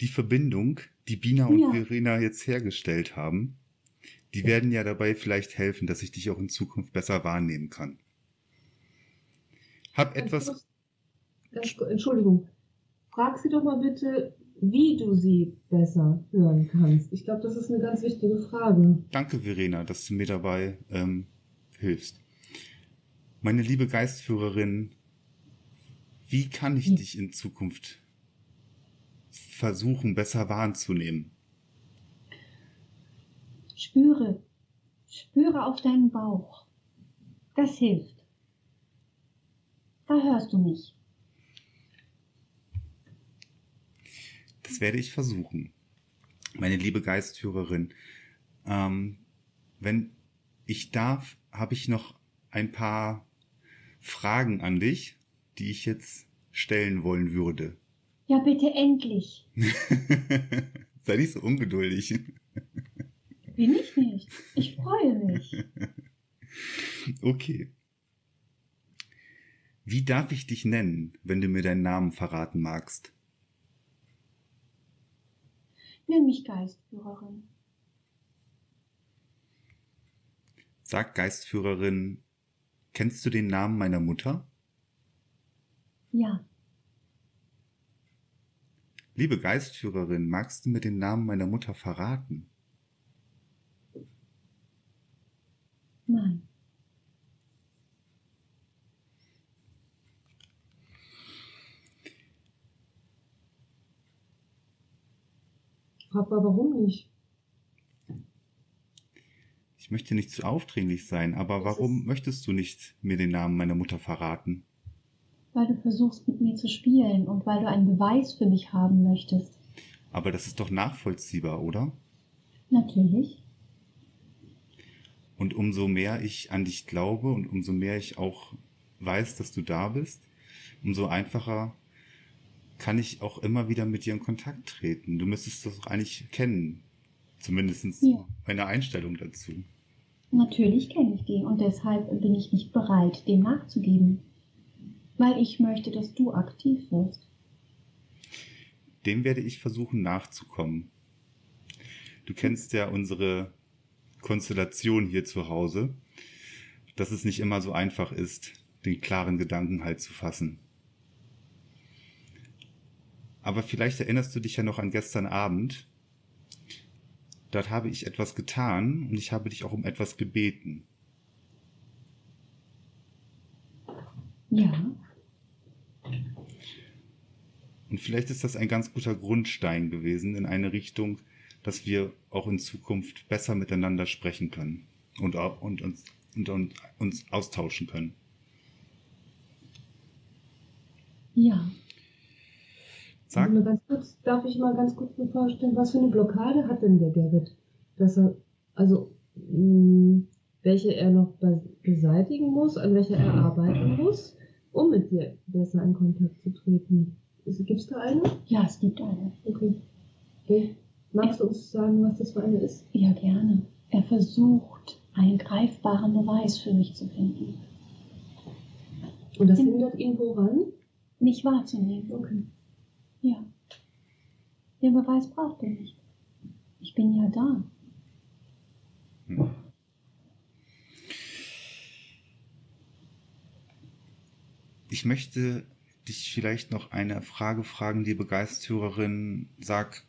Die Verbindung, die Bina und ja. Verena jetzt hergestellt haben, die werden ja dabei vielleicht helfen, dass ich dich auch in Zukunft besser wahrnehmen kann. Hab etwas. Entschuldigung. Frag sie doch mal bitte, wie du sie besser hören kannst. Ich glaube, das ist eine ganz wichtige Frage. Danke, Verena, dass du mir dabei ähm, hilfst. Meine liebe Geistführerin, wie kann ich ja. dich in Zukunft versuchen, besser wahrzunehmen? Spüre, spüre auf deinen Bauch. Das hilft. Da hörst du mich. Das werde ich versuchen. Meine liebe Geistführerin, ähm, wenn ich darf, habe ich noch ein paar Fragen an dich, die ich jetzt stellen wollen würde. Ja, bitte endlich. Sei nicht so ungeduldig. Bin ich nicht. Ich freue mich. Okay. Wie darf ich dich nennen, wenn du mir deinen Namen verraten magst? Nenn mich Geistführerin. Sag Geistführerin, kennst du den Namen meiner Mutter? Ja. Liebe Geistführerin, magst du mir den Namen meiner Mutter verraten? Nein. Papa, warum nicht? Ich möchte nicht zu aufdringlich sein, aber warum möchtest du nicht mir den Namen meiner Mutter verraten? Weil du versuchst mit mir zu spielen und weil du einen Beweis für mich haben möchtest. Aber das ist doch nachvollziehbar, oder? Natürlich. Und umso mehr ich an dich glaube und umso mehr ich auch weiß, dass du da bist, umso einfacher kann ich auch immer wieder mit dir in Kontakt treten. Du müsstest das doch eigentlich kennen. Zumindestens Ja. meine Einstellung dazu. Natürlich kenne ich die und deshalb bin ich nicht bereit, dem nachzugeben. Weil ich möchte, dass du aktiv wirst. Dem werde ich versuchen nachzukommen. Du kennst ja unsere Konstellation hier zu Hause, dass es nicht immer so einfach ist, den klaren Gedanken halt zu fassen. Aber vielleicht erinnerst du dich ja noch an gestern Abend. Dort habe ich etwas getan und ich habe dich auch um etwas gebeten. Ja, Und vielleicht ist das ein ganz guter Grundstein gewesen in eine Richtung, dass wir auch in Zukunft besser miteinander sprechen können und, und, uns, und, und uns austauschen können. ja. Sag, Also ganz kurz, darf ich mal ganz kurz mir vorstellen, was für eine Blockade hat denn der Gerrit? Dass er, also, mh, welche er noch be beseitigen muss, an welcher er arbeiten muss, um mit dir besser in Kontakt zu treten. Gibt es da eine? Ja, es gibt eine. Okay. okay. Magst du uns sagen, was das für eine ist? Ja, gerne. Er versucht, einen greifbaren Beweis für mich zu finden. Und das hindert ihn woran? Mich wahrzunehmen. Okay. Ja. Den Beweis braucht er nicht. Ich bin ja da. ich möchte dich vielleicht noch eine Frage fragen, liebe Geisthörerin. Sag,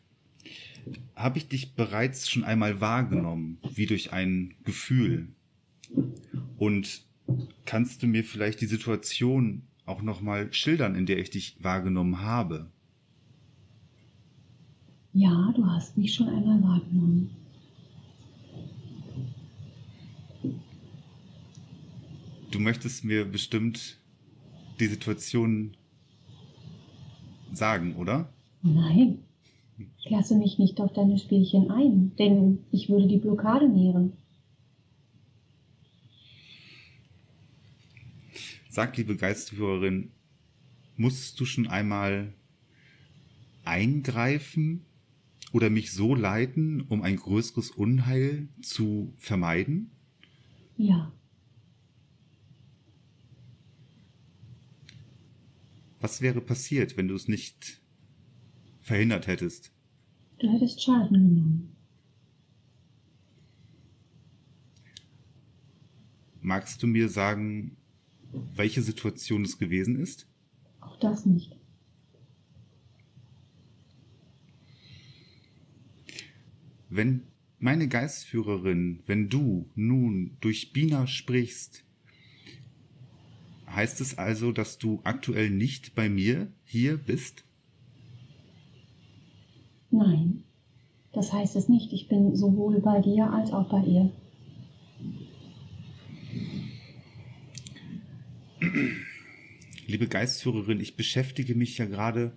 habe ich dich bereits schon einmal wahrgenommen, wie durch ein Gefühl? Und kannst du mir vielleicht die Situation auch nochmal schildern, in der ich dich wahrgenommen habe? Ja, du hast mich schon einmal wahrgenommen. Du möchtest mir bestimmt die Situation sagen, oder? Nein. Ich lasse mich nicht auf deine Spielchen ein, denn ich würde die Blockade nähren. Sag, liebe Geistführerin, musstest du schon einmal eingreifen oder mich so leiten, um ein größeres Unheil zu vermeiden? Ja, Was wäre passiert, wenn du es nicht verhindert hättest? du hättest Schaden genommen. Magst du mir sagen, welche Situation es gewesen ist? Auch das nicht. Wenn meine Geistführerin, wenn du nun durch Bina sprichst, heißt es also, dass du aktuell nicht bei mir hier bist? Nein, das heißt es nicht. Ich bin sowohl bei dir als auch bei ihr. Liebe Geistführerin, ich beschäftige mich ja gerade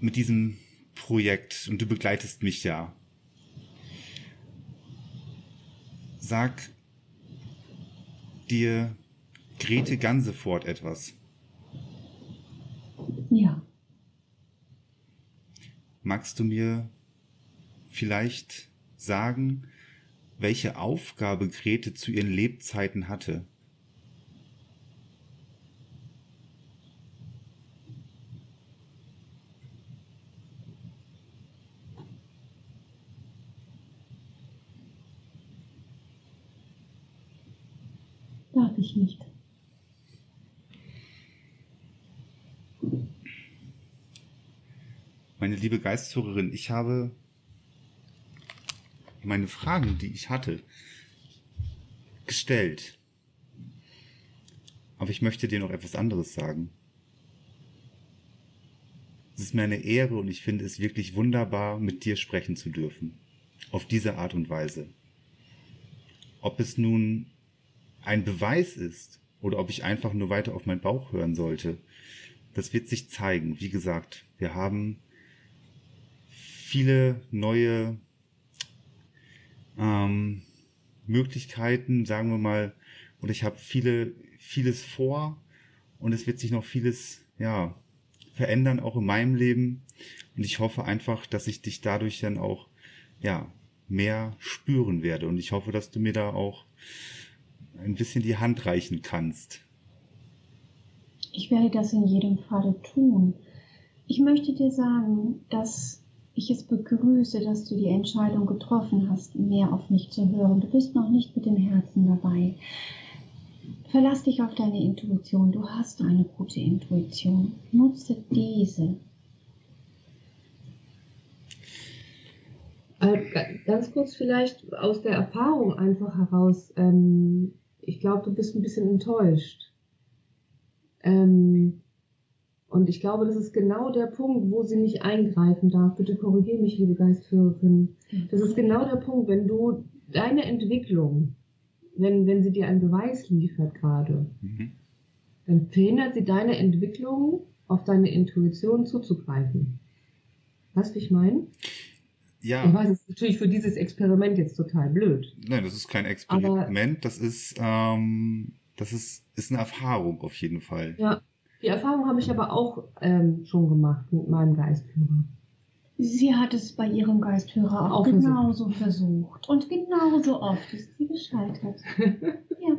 mit diesem Projekt und du begleitest mich ja. Sag dir Grete Gansefort etwas? Ja. Magst du mir vielleicht sagen, welche Aufgabe Grete zu ihren Lebzeiten hatte? Liebe Geistführerin, ich habe meine Fragen, die ich hatte, gestellt. Aber ich möchte dir noch etwas anderes sagen. Es ist mir eine Ehre und ich finde es wirklich wunderbar, mit dir sprechen zu dürfen. Auf diese Art und Weise. Ob es nun ein Beweis ist oder ob ich einfach nur weiter auf meinen Bauch hören sollte, das wird sich zeigen. Wie gesagt, wir haben viele neue ähm, Möglichkeiten, sagen wir mal, und ich habe viele, vieles vor und es wird sich noch vieles, ja, verändern, auch in meinem Leben. Und ich hoffe einfach, dass ich dich dadurch dann auch, ja, mehr spüren werde. Und ich hoffe, dass du mir da auch ein bisschen die Hand reichen kannst. Ich werde das in jedem Falle tun. Ich möchte dir sagen, dass ich es begrüße, dass du die Entscheidung getroffen hast, mehr auf mich zu hören. Du bist noch nicht mit dem Herzen dabei. Verlass dich auf deine Intuition. Du hast eine gute Intuition. Nutze diese. Ganz kurz vielleicht aus der Erfahrung einfach heraus. Ähm, ich glaube, du bist ein bisschen enttäuscht. Ähm, und ich glaube, das ist genau der Punkt, wo sie nicht eingreifen darf. Bitte korrigiere mich, liebe Geistführerin. Das ist genau der Punkt, wenn du deine Entwicklung, wenn, wenn sie dir einen Beweis liefert gerade, mhm. dann verhindert sie deine Entwicklung, auf deine Intuition zuzugreifen. Weißt du, ich meine? Ja. Ich weiß, es ist natürlich für dieses Experiment jetzt total blöd. Nein, das ist kein Experiment, Aber das ist, ähm, das ist, ist eine Erfahrung auf jeden Fall. Ja. Die Erfahrung habe ich aber auch ähm, schon gemacht mit meinem Geistführer. Sie hat es bei ihrem Geistführer auch, auch genauso versucht. versucht. Und genauso oft ist sie gescheitert. ja.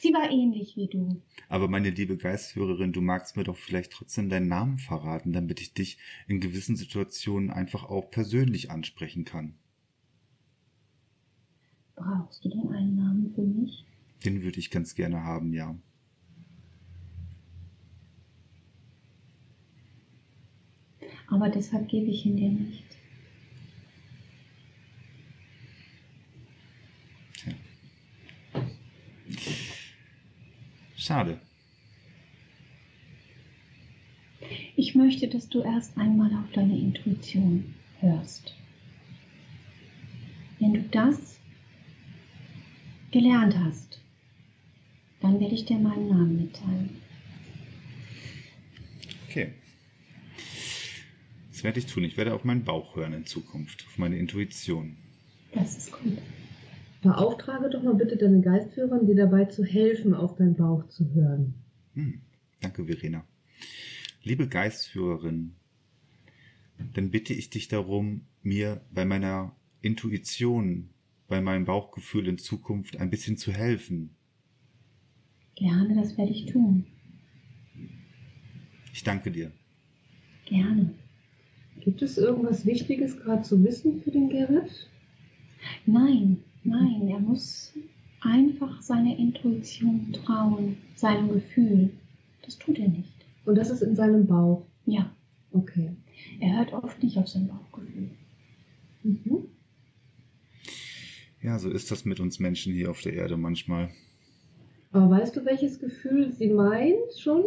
Sie war ähnlich wie du. Aber meine liebe Geistführerin, du magst mir doch vielleicht trotzdem deinen Namen verraten, damit ich dich in gewissen Situationen einfach auch persönlich ansprechen kann. Brauchst du denn einen Namen für mich? Den würde ich ganz gerne haben, ja. Aber deshalb gebe ich ihn dir nicht. Schade. Ich möchte, dass du erst einmal auf deine Intuition hörst. Wenn du das gelernt hast, dann werde ich dir meinen Namen mitteilen. Okay. Das werde ich tun. Ich werde auf meinen Bauch hören in Zukunft, auf meine Intuition. Das ist gut. Beauftrage doch mal bitte deine Geistführerin, dir dabei zu helfen, auf deinen Bauch zu hören. Hm, danke, Verena. Liebe Geistführerin, dann bitte ich dich darum, mir bei meiner Intuition, bei meinem Bauchgefühl in Zukunft ein bisschen zu helfen. Gerne, das werde ich tun. Ich danke dir. Gerne. Gibt es irgendwas Wichtiges gerade zu wissen für den Gerrit? Nein, nein, er muss einfach seiner Intuition trauen, seinem Gefühl. Das tut er nicht. Und das ist in seinem Bauch? Ja. Okay. Er hört oft nicht auf sein Bauchgefühl. Mhm. Ja, so ist das mit uns Menschen hier auf der Erde manchmal. Aber weißt du, welches Gefühl sie meint schon?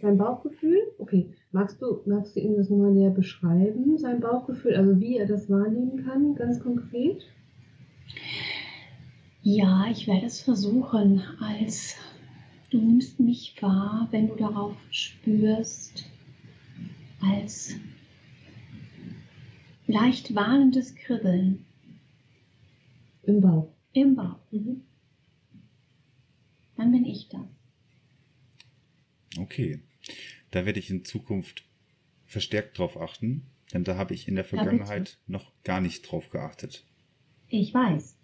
Sein Bauchgefühl? Okay. Magst du, magst du ihm das nochmal näher beschreiben, sein Bauchgefühl, also wie er das wahrnehmen kann, ganz konkret? Ja, ich werde es versuchen, als Du nimmst mich wahr, wenn du darauf spürst, als leicht warnendes Kribbeln. Im Bauch. Im Bauch. Mhm. Dann bin ich das. Okay. Da werde ich in Zukunft verstärkt drauf achten, denn da habe ich in der Vergangenheit ja, noch gar nicht drauf geachtet. Ich weiß.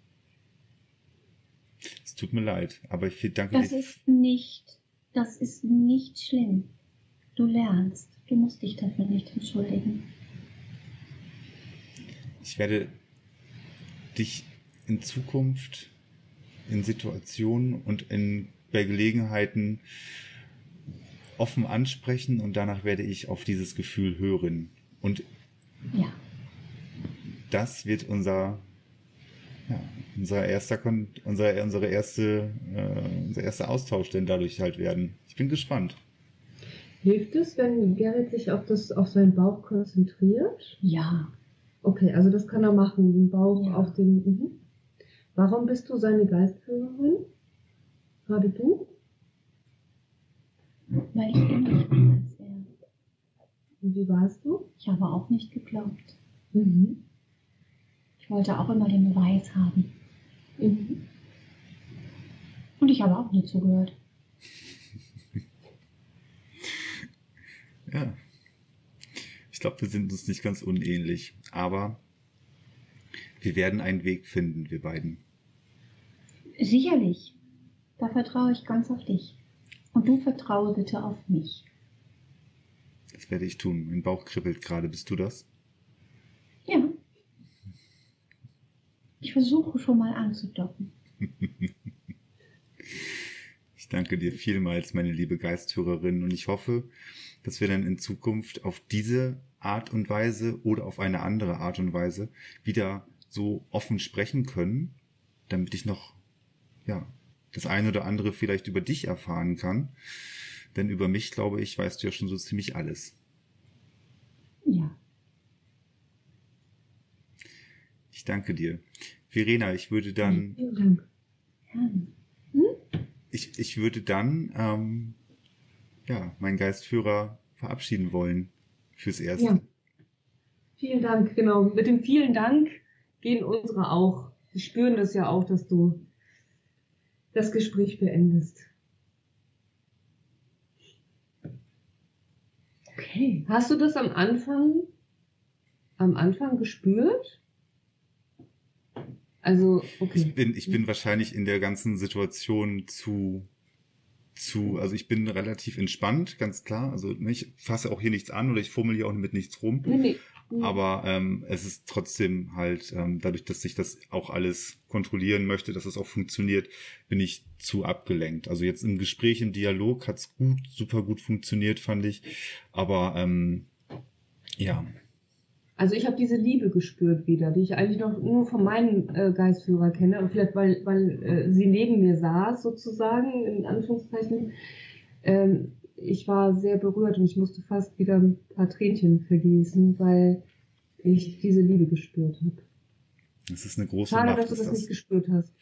Es tut mir leid, aber ich danke das dir. Das ist nicht, das ist nicht schlimm. Du lernst. Du musst dich dafür nicht entschuldigen. Ich werde dich in Zukunft in Situationen und in bei Gelegenheiten offen ansprechen und danach werde ich auf dieses Gefühl hören. Und ja. das wird unser, ja, unser erster, unser, unsere erste, äh, unser erster Austausch denn dadurch halt werden. Ich bin gespannt. Hilft es, wenn Gerrit sich auf das, auf seinen Bauch konzentriert? Ja. Okay, also das kann er machen, den Bauch ja. auf den. Mhm. Warum bist du seine Geistführerin? Gerade du? Weil ich bin als er. Und wie warst du? Ich habe auch nicht geglaubt. Mhm. Ich wollte auch immer den Beweis haben. Mhm. Und ich habe auch nie zugehört. ja. Ich glaube, wir sind uns nicht ganz unähnlich, aber wir werden einen Weg finden, wir beiden. Sicherlich. Da vertraue ich ganz auf dich. Und du vertraue bitte auf mich. Das werde ich tun. Mein Bauch kribbelt gerade. Bist du das? Ja. Ich versuche schon mal anzudocken. ich danke dir vielmals, meine liebe Geisthörerin, und ich hoffe, dass wir dann in Zukunft auf diese Art und Weise oder auf eine andere Art und Weise wieder so offen sprechen können, damit ich noch, ja, das eine oder andere vielleicht über dich erfahren kann. Denn über mich, glaube ich, weißt du ja schon so ziemlich alles. Ja. Ich danke dir. Verena, ich würde dann. Vielen Dank. Hm? Ich, ich würde dann ähm, ja, meinen Geistführer verabschieden wollen fürs Erste. Ja. Vielen Dank, genau. Mit dem vielen Dank gehen unsere auch. Sie spüren das ja auch, dass du das Gespräch beendest. Okay. Hast du das am Anfang, am Anfang gespürt? Also, okay. Ich bin, ich bin wahrscheinlich in der ganzen Situation zu, zu, also ich bin relativ entspannt, ganz klar. Also ne, ich fasse auch hier nichts an oder ich fummel hier auch mit nichts rum. Nee, nee. Mhm. Aber ähm, es ist trotzdem halt, ähm, dadurch, dass ich das auch alles kontrollieren möchte, dass es auch funktioniert, bin ich zu abgelenkt. Also jetzt im Gespräch, im Dialog hat's gut, super gut funktioniert, fand ich. Aber ähm, ja. Also ich habe diese Liebe gespürt wieder, die ich eigentlich noch nur von meinem äh, Geistführer kenne. Und vielleicht, weil, weil äh, sie neben mir saß, sozusagen, in Anführungszeichen. Ähm, ich war sehr berührt und ich musste fast wieder ein paar Tränchen vergießen, weil ich diese Liebe gespürt habe. Das ist eine große Schade, Macht, dass du das, das nicht gespürt hast.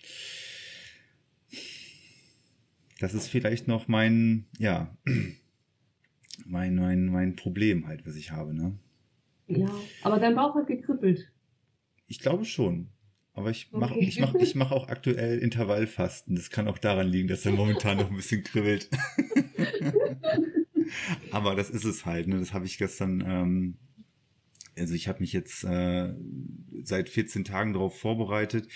Das ist vielleicht noch mein, ja, mein, mein, mein Problem halt, was ich habe, ne? Ja, aber dein Bauch hat gekribbelt. Ich glaube schon. Aber ich mache okay. ich mach, ich mach auch aktuell Intervallfasten. Das kann auch daran liegen, dass er momentan noch ein bisschen kribbelt. Aber das ist es halt. Ne? Das habe ich gestern. Ähm, also ich habe mich jetzt äh, seit 14 Tagen darauf vorbereitet.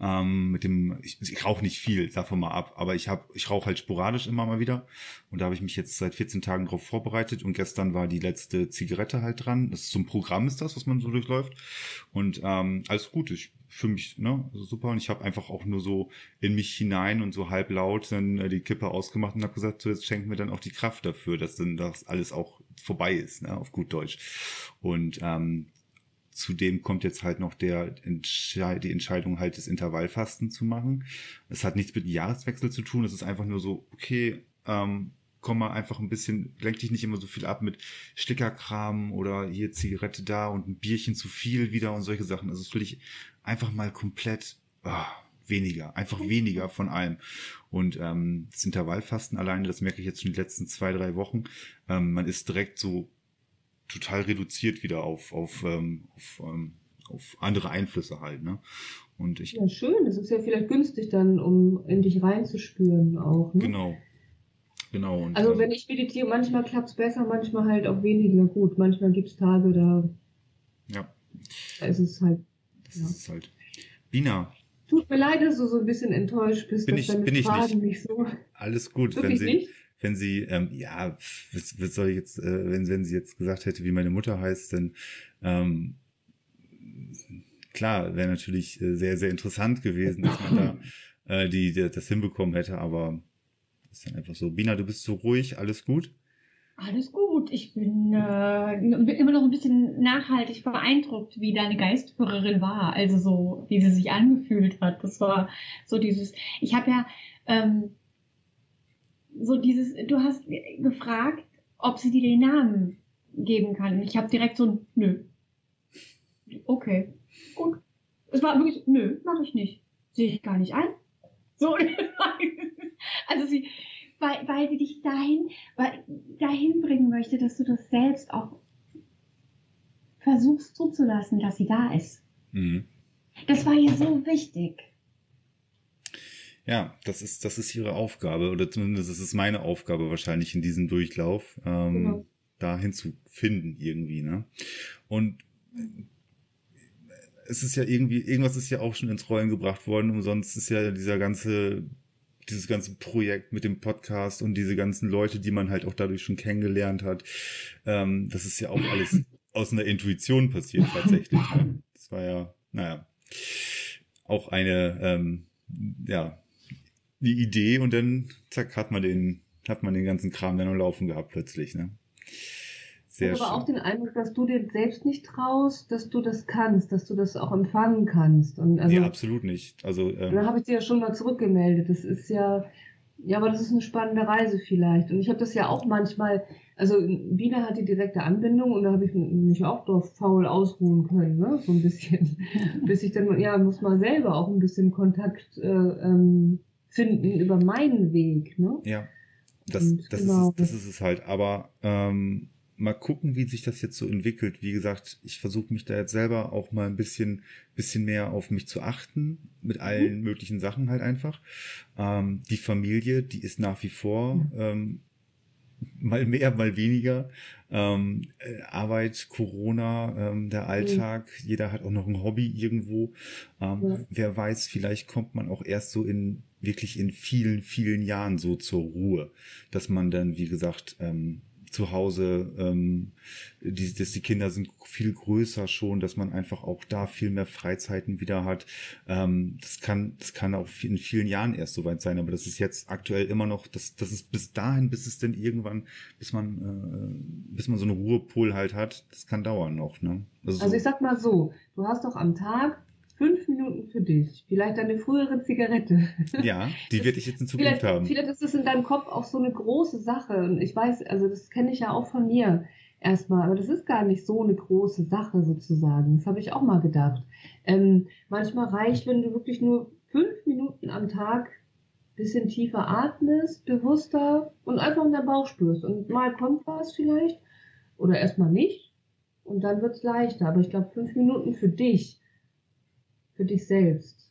Ähm, mit dem, ich, ich rauche nicht viel, davon mal ab, aber ich habe, ich rauche halt sporadisch immer mal wieder. Und da habe ich mich jetzt seit 14 Tagen darauf vorbereitet. Und gestern war die letzte Zigarette halt dran. Das ist so ein Programm, ist das, was man so durchläuft. Und ähm, alles gut. Ich für mich ne, also super. Und ich habe einfach auch nur so in mich hinein und so halblaut dann äh, die Kippe ausgemacht und habe gesagt, so jetzt schenken wir dann auch die Kraft dafür, dass dann das alles auch vorbei ist, ne, auf gut Deutsch. Und ähm, zudem kommt jetzt halt noch der Entschei die Entscheidung halt des Intervallfasten zu machen. Es hat nichts mit dem Jahreswechsel zu tun. Es ist einfach nur so, okay, ähm, komm mal einfach ein bisschen, lenk dich nicht immer so viel ab mit Stickerkram oder hier Zigarette da und ein Bierchen zu viel wieder und solche Sachen. Also das will ich einfach mal komplett oh, weniger, einfach weniger von allem. Und ähm, das Intervallfasten alleine, das merke ich jetzt schon die letzten zwei, drei Wochen, ähm, man ist direkt so total reduziert wieder auf, auf, ähm, auf, ähm, auf andere Einflüsse halt. Ne? Und ich, ja, schön, das ist ja vielleicht günstig dann, um in dich reinzuspüren auch. Ne? Genau. Genau. Und, also wenn ich meditiere, manchmal klappt's besser, manchmal halt auch weniger gut. Manchmal gibt's Tage, da, ja. da ist es halt. Das ja. ist halt. Bina. Tut mir leid, dass du so ein bisschen enttäuscht bist, bin dass ich, deine bin Fragen nicht. nicht so. Alles gut, wenn sie, nicht? wenn sie, ähm, ja, was, was soll ich jetzt, äh, wenn, wenn sie jetzt gesagt hätte, wie meine Mutter heißt, dann ähm, klar, wäre natürlich äh, sehr, sehr interessant gewesen, dass man da äh, die, die das hinbekommen hätte, aber ist dann einfach so. Bina, du bist so ruhig, alles gut? Alles gut. Ich bin äh, immer noch ein bisschen nachhaltig beeindruckt, wie deine Geistführerin war. Also so, wie sie sich angefühlt hat. Das war so dieses. Ich habe ja ähm, so dieses. Du hast gefragt, ob sie dir den Namen geben kann. Ich habe direkt so ein Nö. Okay, gut. Es war wirklich Nö, mache ich nicht. Sehe ich gar nicht ein. So, also sie, weil, weil sie dich dahin, weil, dahin bringen möchte, dass du das selbst auch versuchst zuzulassen, dass sie da ist. Mhm. Das war ihr so wichtig. Ja, das ist, das ist ihre Aufgabe, oder zumindest ist es meine Aufgabe wahrscheinlich in diesem Durchlauf, ähm, mhm. dahin zu finden irgendwie, ne? Und es ist ja irgendwie, irgendwas ist ja auch schon ins Rollen gebracht worden, umsonst ist ja dieser ganze, dieses ganze Projekt mit dem Podcast und diese ganzen Leute, die man halt auch dadurch schon kennengelernt hat, ähm, das ist ja auch alles aus einer Intuition passiert tatsächlich. Ne? Das war ja, naja, auch eine, ähm, ja, die Idee und dann zack hat man den, hat man den ganzen Kram dann am Laufen gehabt plötzlich, ne? Sehr ich habe aber auch den Eindruck, dass du dir selbst nicht traust, dass du das kannst, dass du das auch empfangen kannst. Und also, nee, absolut nicht. Also ähm, da habe ich dir ja schon mal zurückgemeldet. Das ist ja, ja, aber das ist eine spannende Reise vielleicht. Und ich habe das ja auch manchmal. Also Biene hat die direkte Anbindung und da habe ich mich auch drauf faul ausruhen können, ne, so ein bisschen, bis ich dann ja muss mal selber auch ein bisschen Kontakt äh, ähm, finden über meinen Weg, ne? Ja. Das, das, genau. ist, das ist es halt. Aber ähm, mal gucken, wie sich das jetzt so entwickelt. Wie gesagt, ich versuche mich da jetzt selber auch mal ein bisschen, bisschen mehr auf mich zu achten, mit allen mhm. möglichen Sachen halt einfach. Ähm, die Familie, die ist nach wie vor mhm. ähm, mal mehr, mal weniger. Ähm, äh, Arbeit, Corona, ähm, der Alltag, mhm. jeder hat auch noch ein Hobby irgendwo. Ähm, ja. Wer weiß, vielleicht kommt man auch erst so in wirklich in vielen, vielen Jahren so zur Ruhe, dass man dann, wie gesagt, ähm, zu Hause, ähm, die, dass die Kinder sind viel größer schon, dass man einfach auch da viel mehr Freizeiten wieder hat. Ähm, das kann, das kann auch in vielen Jahren erst soweit sein, aber das ist jetzt aktuell immer noch, das, das ist bis dahin, bis es denn irgendwann, bis man, äh, bis man so einen Ruhepol halt hat, das kann dauern noch. Ne? Also, also ich sag mal so, du hast doch am Tag fünf Minuten für dich. Vielleicht eine frühere Zigarette. Ja, die werde ich jetzt in Zukunft vielleicht, haben. Vielleicht ist das in deinem Kopf auch so eine große Sache. Und ich weiß, also das kenne ich ja auch von mir erstmal, aber das ist gar nicht so eine große Sache sozusagen. Das habe ich auch mal gedacht. Ähm, manchmal reicht, wenn du wirklich nur fünf Minuten am Tag bisschen tiefer atmest, bewusster und einfach in der Bauch spürst. Und mal kommt was vielleicht oder erstmal nicht. Und dann wird's leichter. Aber ich glaube, fünf Minuten für dich für dich selbst?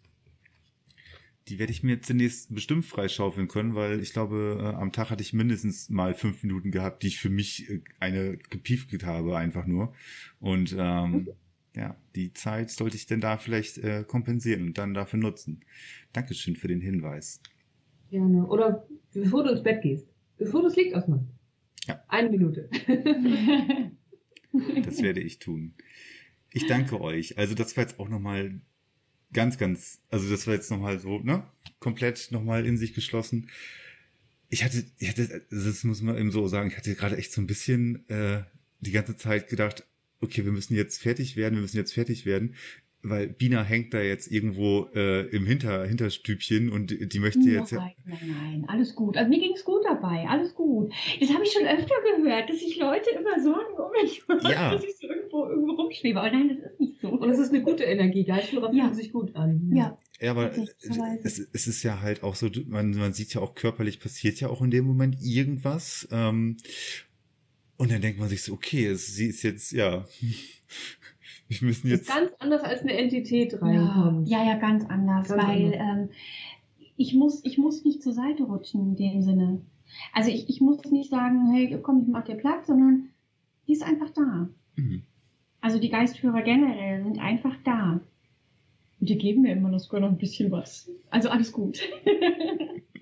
Die werde ich mir zunächst bestimmt freischaufeln können, weil ich glaube, äh, am Tag hatte ich mindestens mal fünf Minuten gehabt, die ich für mich äh, eine gepiefket habe, einfach nur. Und ähm, mhm. ja, die Zeit sollte ich denn da vielleicht äh, kompensieren und dann dafür nutzen. Dankeschön für den Hinweis. Gerne. Oder bevor du ins Bett gehst, bevor du das Licht ausmachst. Ja. Eine Minute. das werde ich tun. Ich danke euch. Also das war jetzt auch nochmal ganz, ganz, also das war jetzt nochmal so, ne? Komplett nochmal in sich geschlossen. Ich hatte, ich hatte, das muss man eben so sagen, ich hatte gerade echt so ein bisschen äh, die ganze Zeit gedacht, okay, wir müssen jetzt fertig werden, wir müssen jetzt fertig werden, weil Bina hängt da jetzt irgendwo äh, im Hinter, Hinterstübchen und die möchte jetzt ja. Nein, nein, alles gut. Also mir ging es gut dabei, alles gut. Das habe ich schon öfter gehört, dass sich Leute immer Sorgen um mich machen, ja. dass ich so irgendwo, irgendwo rumschwebe. Aber nein, das ist nicht so. Und es ist eine gute Energie. Geistführer Ja. fühlen sich gut an. Ja. Ja, aber es, es ist ja halt auch so, man, man sieht ja auch körperlich passiert ja auch in dem Moment irgendwas. Ähm, und dann denkt man sich so, okay, es, sie ist jetzt, ja, wir müssen Das jetzt. ist ganz anders als eine Entität Ja, reinkommt. ja, ja, ganz anders, Ganz weil anders. Ähm, ich muss, ich muss nicht zur Seite rutschen in dem Sinne. Also ich, ich muss nicht sagen, hey, komm, ich mach dir Platz, sondern die ist einfach da. Mhm. Also die Geistführer generell sind einfach da. Und die geben mir immer noch sogar noch ein bisschen was. Also alles gut.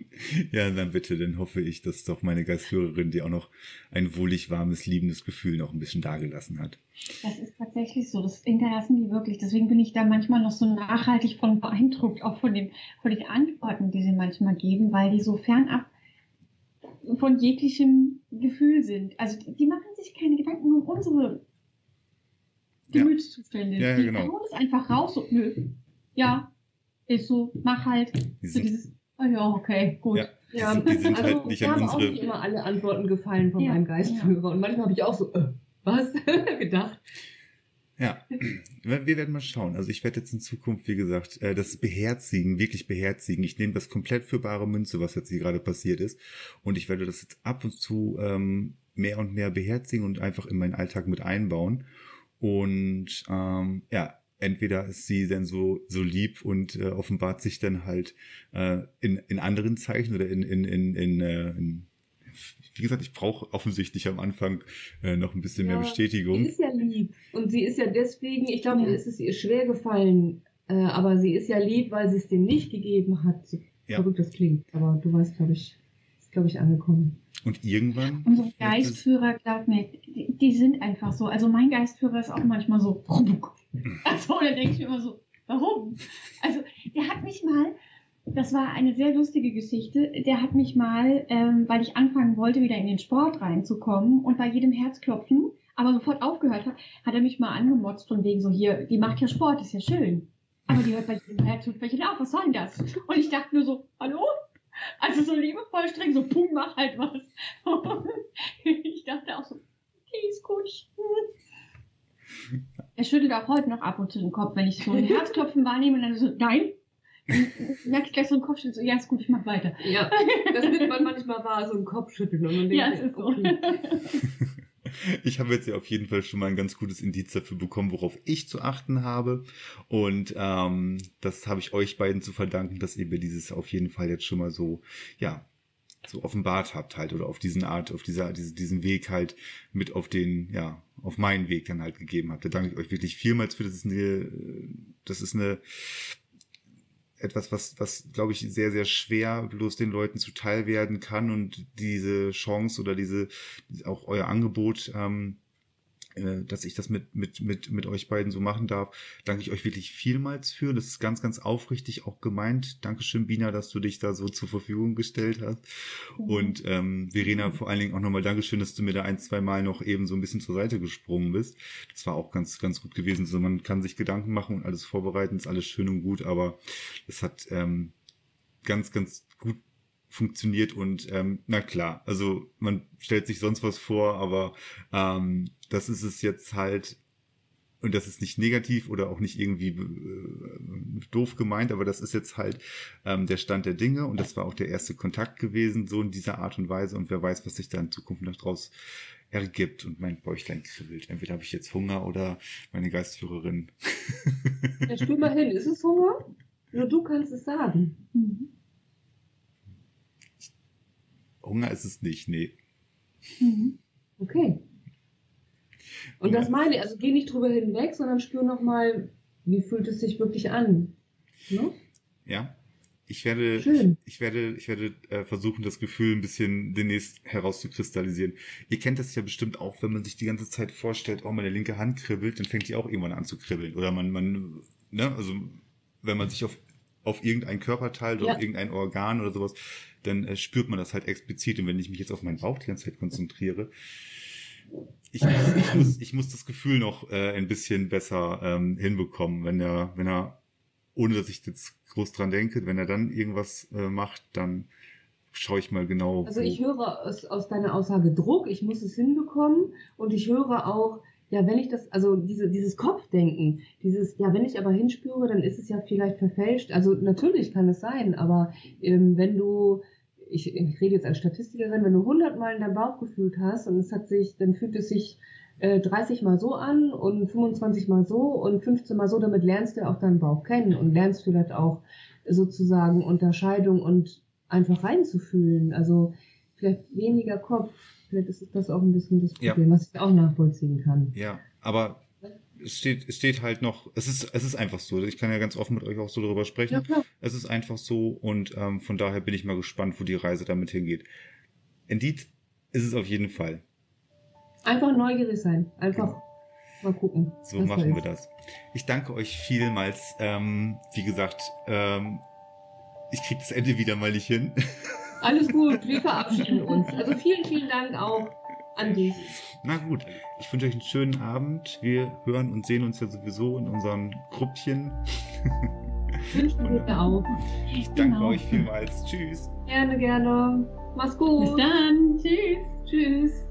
Ja, dann bitte, dann hoffe ich, dass doch meine Geistführerin dir auch noch ein wohlig warmes, liebendes Gefühl noch ein bisschen dagelassen hat. Das ist tatsächlich so. Das hinterlassen die wirklich. Deswegen bin ich da manchmal noch so nachhaltig von beeindruckt, auch von den, von den Antworten, die sie manchmal geben, weil die so fernab von jeglichem Gefühl sind. Also die, die machen sich keine Gedanken um unsere. Gemütszustände. Ja, ja, die genau. hauen es einfach raus so, nö. Ja, ist so, mach halt. Die So sind, oh ja, okay, gut. ja, die sind, die sind also halt nicht mir an haben auch unsere. nicht immer alle Antworten gefallen von Ja, meinem Geistführer. Und manchmal habe ich auch so, äh, was? gedacht. Ja, wir wir werden mal schauen. Also ich werde jetzt in Zukunft, wie gesagt, äh, das beherzigen, wirklich beherzigen. Ich nehme das komplett für bare Münze, was jetzt hier gerade passiert ist. Und ich werde das jetzt ab und zu ähm, mehr und mehr beherzigen und einfach in meinen Alltag mit einbauen. Und ähm, ja, entweder ist sie dann so so lieb und äh, offenbart sich dann halt äh, in, in anderen Zeichen oder in in in, in, äh, in wie gesagt, ich brauche offensichtlich am Anfang äh, noch ein bisschen mehr Ja, Bestätigung. Sie ist ja lieb. Und sie ist ja deswegen, ich glaube, Ja. es ist ihr schwer gefallen. Äh, aber sie ist ja lieb, weil sie es dem nicht gegeben hat. So Ja. verrückt das klingt. Aber du weißt, glaube ich, ist, glaube ich, angekommen. Und irgendwann. Unsere es- Geistführer, glaub mir, die, die sind einfach so. Also mein Geistführer ist auch manchmal so. Also da denke ich mir immer so, warum? Also der hat mich mal, das war eine sehr lustige Geschichte, der hat mich mal, ähm, weil ich anfangen wollte, wieder in den Sport reinzukommen und bei jedem Herzklopfen, aber sofort aufgehört hat, hat er mich mal angemotzt von wegen so, hier, die macht ja Sport, ist ja schön. Aber die hört bei jedem Herzklopfen auf, was soll denn das? Und ich dachte nur so, hallo? Also so liebevoll streng, so pum, mach halt was. Und ich dachte auch so, okay, ist gut. Er schüttelt auch heute noch ab und zu den Kopf, wenn ich so ein Herzklopfen wahrnehme und dann so, nein. Dann merke ich gleich so einen Kopfschüttel, so, ja, ist gut, ich mach weiter. Ja, das nimmt man manchmal wahr, so ein Kopfschütteln. Und man denkt, Ja, es ist so. okay. Ich habe jetzt ja auf jeden Fall schon mal ein ganz gutes Indiz dafür bekommen, worauf ich zu achten habe. Und ähm, das habe ich euch beiden zu verdanken, dass ihr mir dieses auf jeden Fall jetzt schon mal so, ja, so offenbart habt halt oder auf diesen Art, auf dieser, diese, diesen Weg halt mit auf den, ja, auf meinen Weg dann halt gegeben habt. Da danke ich euch wirklich vielmals für. Das ist eine, das ist eine etwas, was, was glaube ich sehr, sehr schwer bloß den Leuten zuteil werden kann und diese Chance oder diese, auch euer Angebot, ähm, äh, dass ich das mit, mit, mit, mit euch beiden so machen darf, danke ich euch wirklich vielmals für. Das ist ganz, ganz aufrichtig auch gemeint. Dankeschön, Bina, dass du dich da so zur Verfügung gestellt hast. Und ähm, Verena, vor allen Dingen auch nochmal Dankeschön, dass du mir da ein, zwei Mal noch eben so ein bisschen zur Seite gesprungen bist. Das war auch ganz, ganz gut gewesen. So, man kann sich Gedanken machen und alles vorbereiten, ist alles schön und gut, aber es hat ähm, ganz, ganz funktioniert und ähm, na klar, also man stellt sich sonst was vor, aber ähm, das ist es jetzt halt und das ist nicht negativ oder auch nicht irgendwie äh, doof gemeint, aber das ist jetzt halt ähm, der Stand der Dinge und das war auch der erste Kontakt gewesen, so in dieser Art und Weise und wer weiß, was sich da in Zukunft noch draus ergibt und mein Bäuchlein kribbelt. Entweder habe ich jetzt Hunger oder meine Geistführerin. Ja, spür mal hin, ist es Hunger? Nur du kannst es sagen. Mhm. Hunger ist es nicht, nee. Mhm. Okay. Und das meine ich, also geh nicht drüber hinweg, sondern spür nochmal, wie fühlt es sich wirklich an. Ne? Ja. Ich werde, Schön. ich werde, ich werde äh, versuchen, das Gefühl ein bisschen demnächst herauszukristallisieren. Ihr kennt das ja bestimmt auch, wenn man sich die ganze Zeit vorstellt, oh, meine linke Hand kribbelt, dann fängt die auch irgendwann an zu kribbeln. Oder man, man, ne, also wenn man sich auf auf irgendein Körperteil oder Ja. auf irgendein Organ oder sowas, dann äh, spürt man das halt explizit. Und wenn ich mich jetzt auf meinen Bauch die ganze Zeit konzentriere, ich, muss- ich, muss, ich muss das Gefühl noch äh, ein bisschen besser ähm, hinbekommen, wenn er, wenn er, ohne dass ich jetzt groß dran denke, wenn er dann irgendwas äh, macht, dann schaue ich mal genau. Also ich höre aus, aus deiner Aussage Druck, ich muss es hinbekommen und ich höre auch, ja, wenn ich das, also diese, dieses Kopfdenken, dieses, ja, wenn ich aber hinspüre, dann ist es ja vielleicht verfälscht. Also natürlich kann es sein, aber ähm, wenn du, ich, ich rede jetzt als Statistikerin, wenn du 100 Mal in deinem Bauch gefühlt hast und es hat sich, dann fühlt es sich äh, 30 Mal so an und 25 Mal so und 15 Mal so, damit lernst du auch deinen Bauch kennen und lernst vielleicht auch sozusagen Unterscheidung und einfach reinzufühlen. Also vielleicht weniger Kopf, vielleicht ist das auch ein bisschen das Problem, ja. was ich auch nachvollziehen kann. Ja, aber es steht, es steht halt noch, es ist, es ist einfach so. Ich kann ja ganz offen mit euch auch so darüber sprechen. Ja, klar. Es ist einfach so und ähm, von daher bin ich mal gespannt, wo die Reise damit hingeht. Indeed ist es auf jeden Fall. Einfach neugierig sein. Einfach genau. mal gucken. So machen wir das. Ich danke euch vielmals. Ähm, wie gesagt, ähm, ich krieg das Ende wieder mal nicht hin. Alles gut, wir verabschieden uns. Also vielen, vielen Dank auch an dich. Na gut, ich wünsche euch einen schönen Abend. Wir hören und sehen uns ja sowieso in unserem Gruppchen. Wünschen wir dir auch. Ich genau. danke genau. euch vielmals. Tschüss. Gerne, gerne. Mach's gut. Bis dann. Tschüss. Tschüss.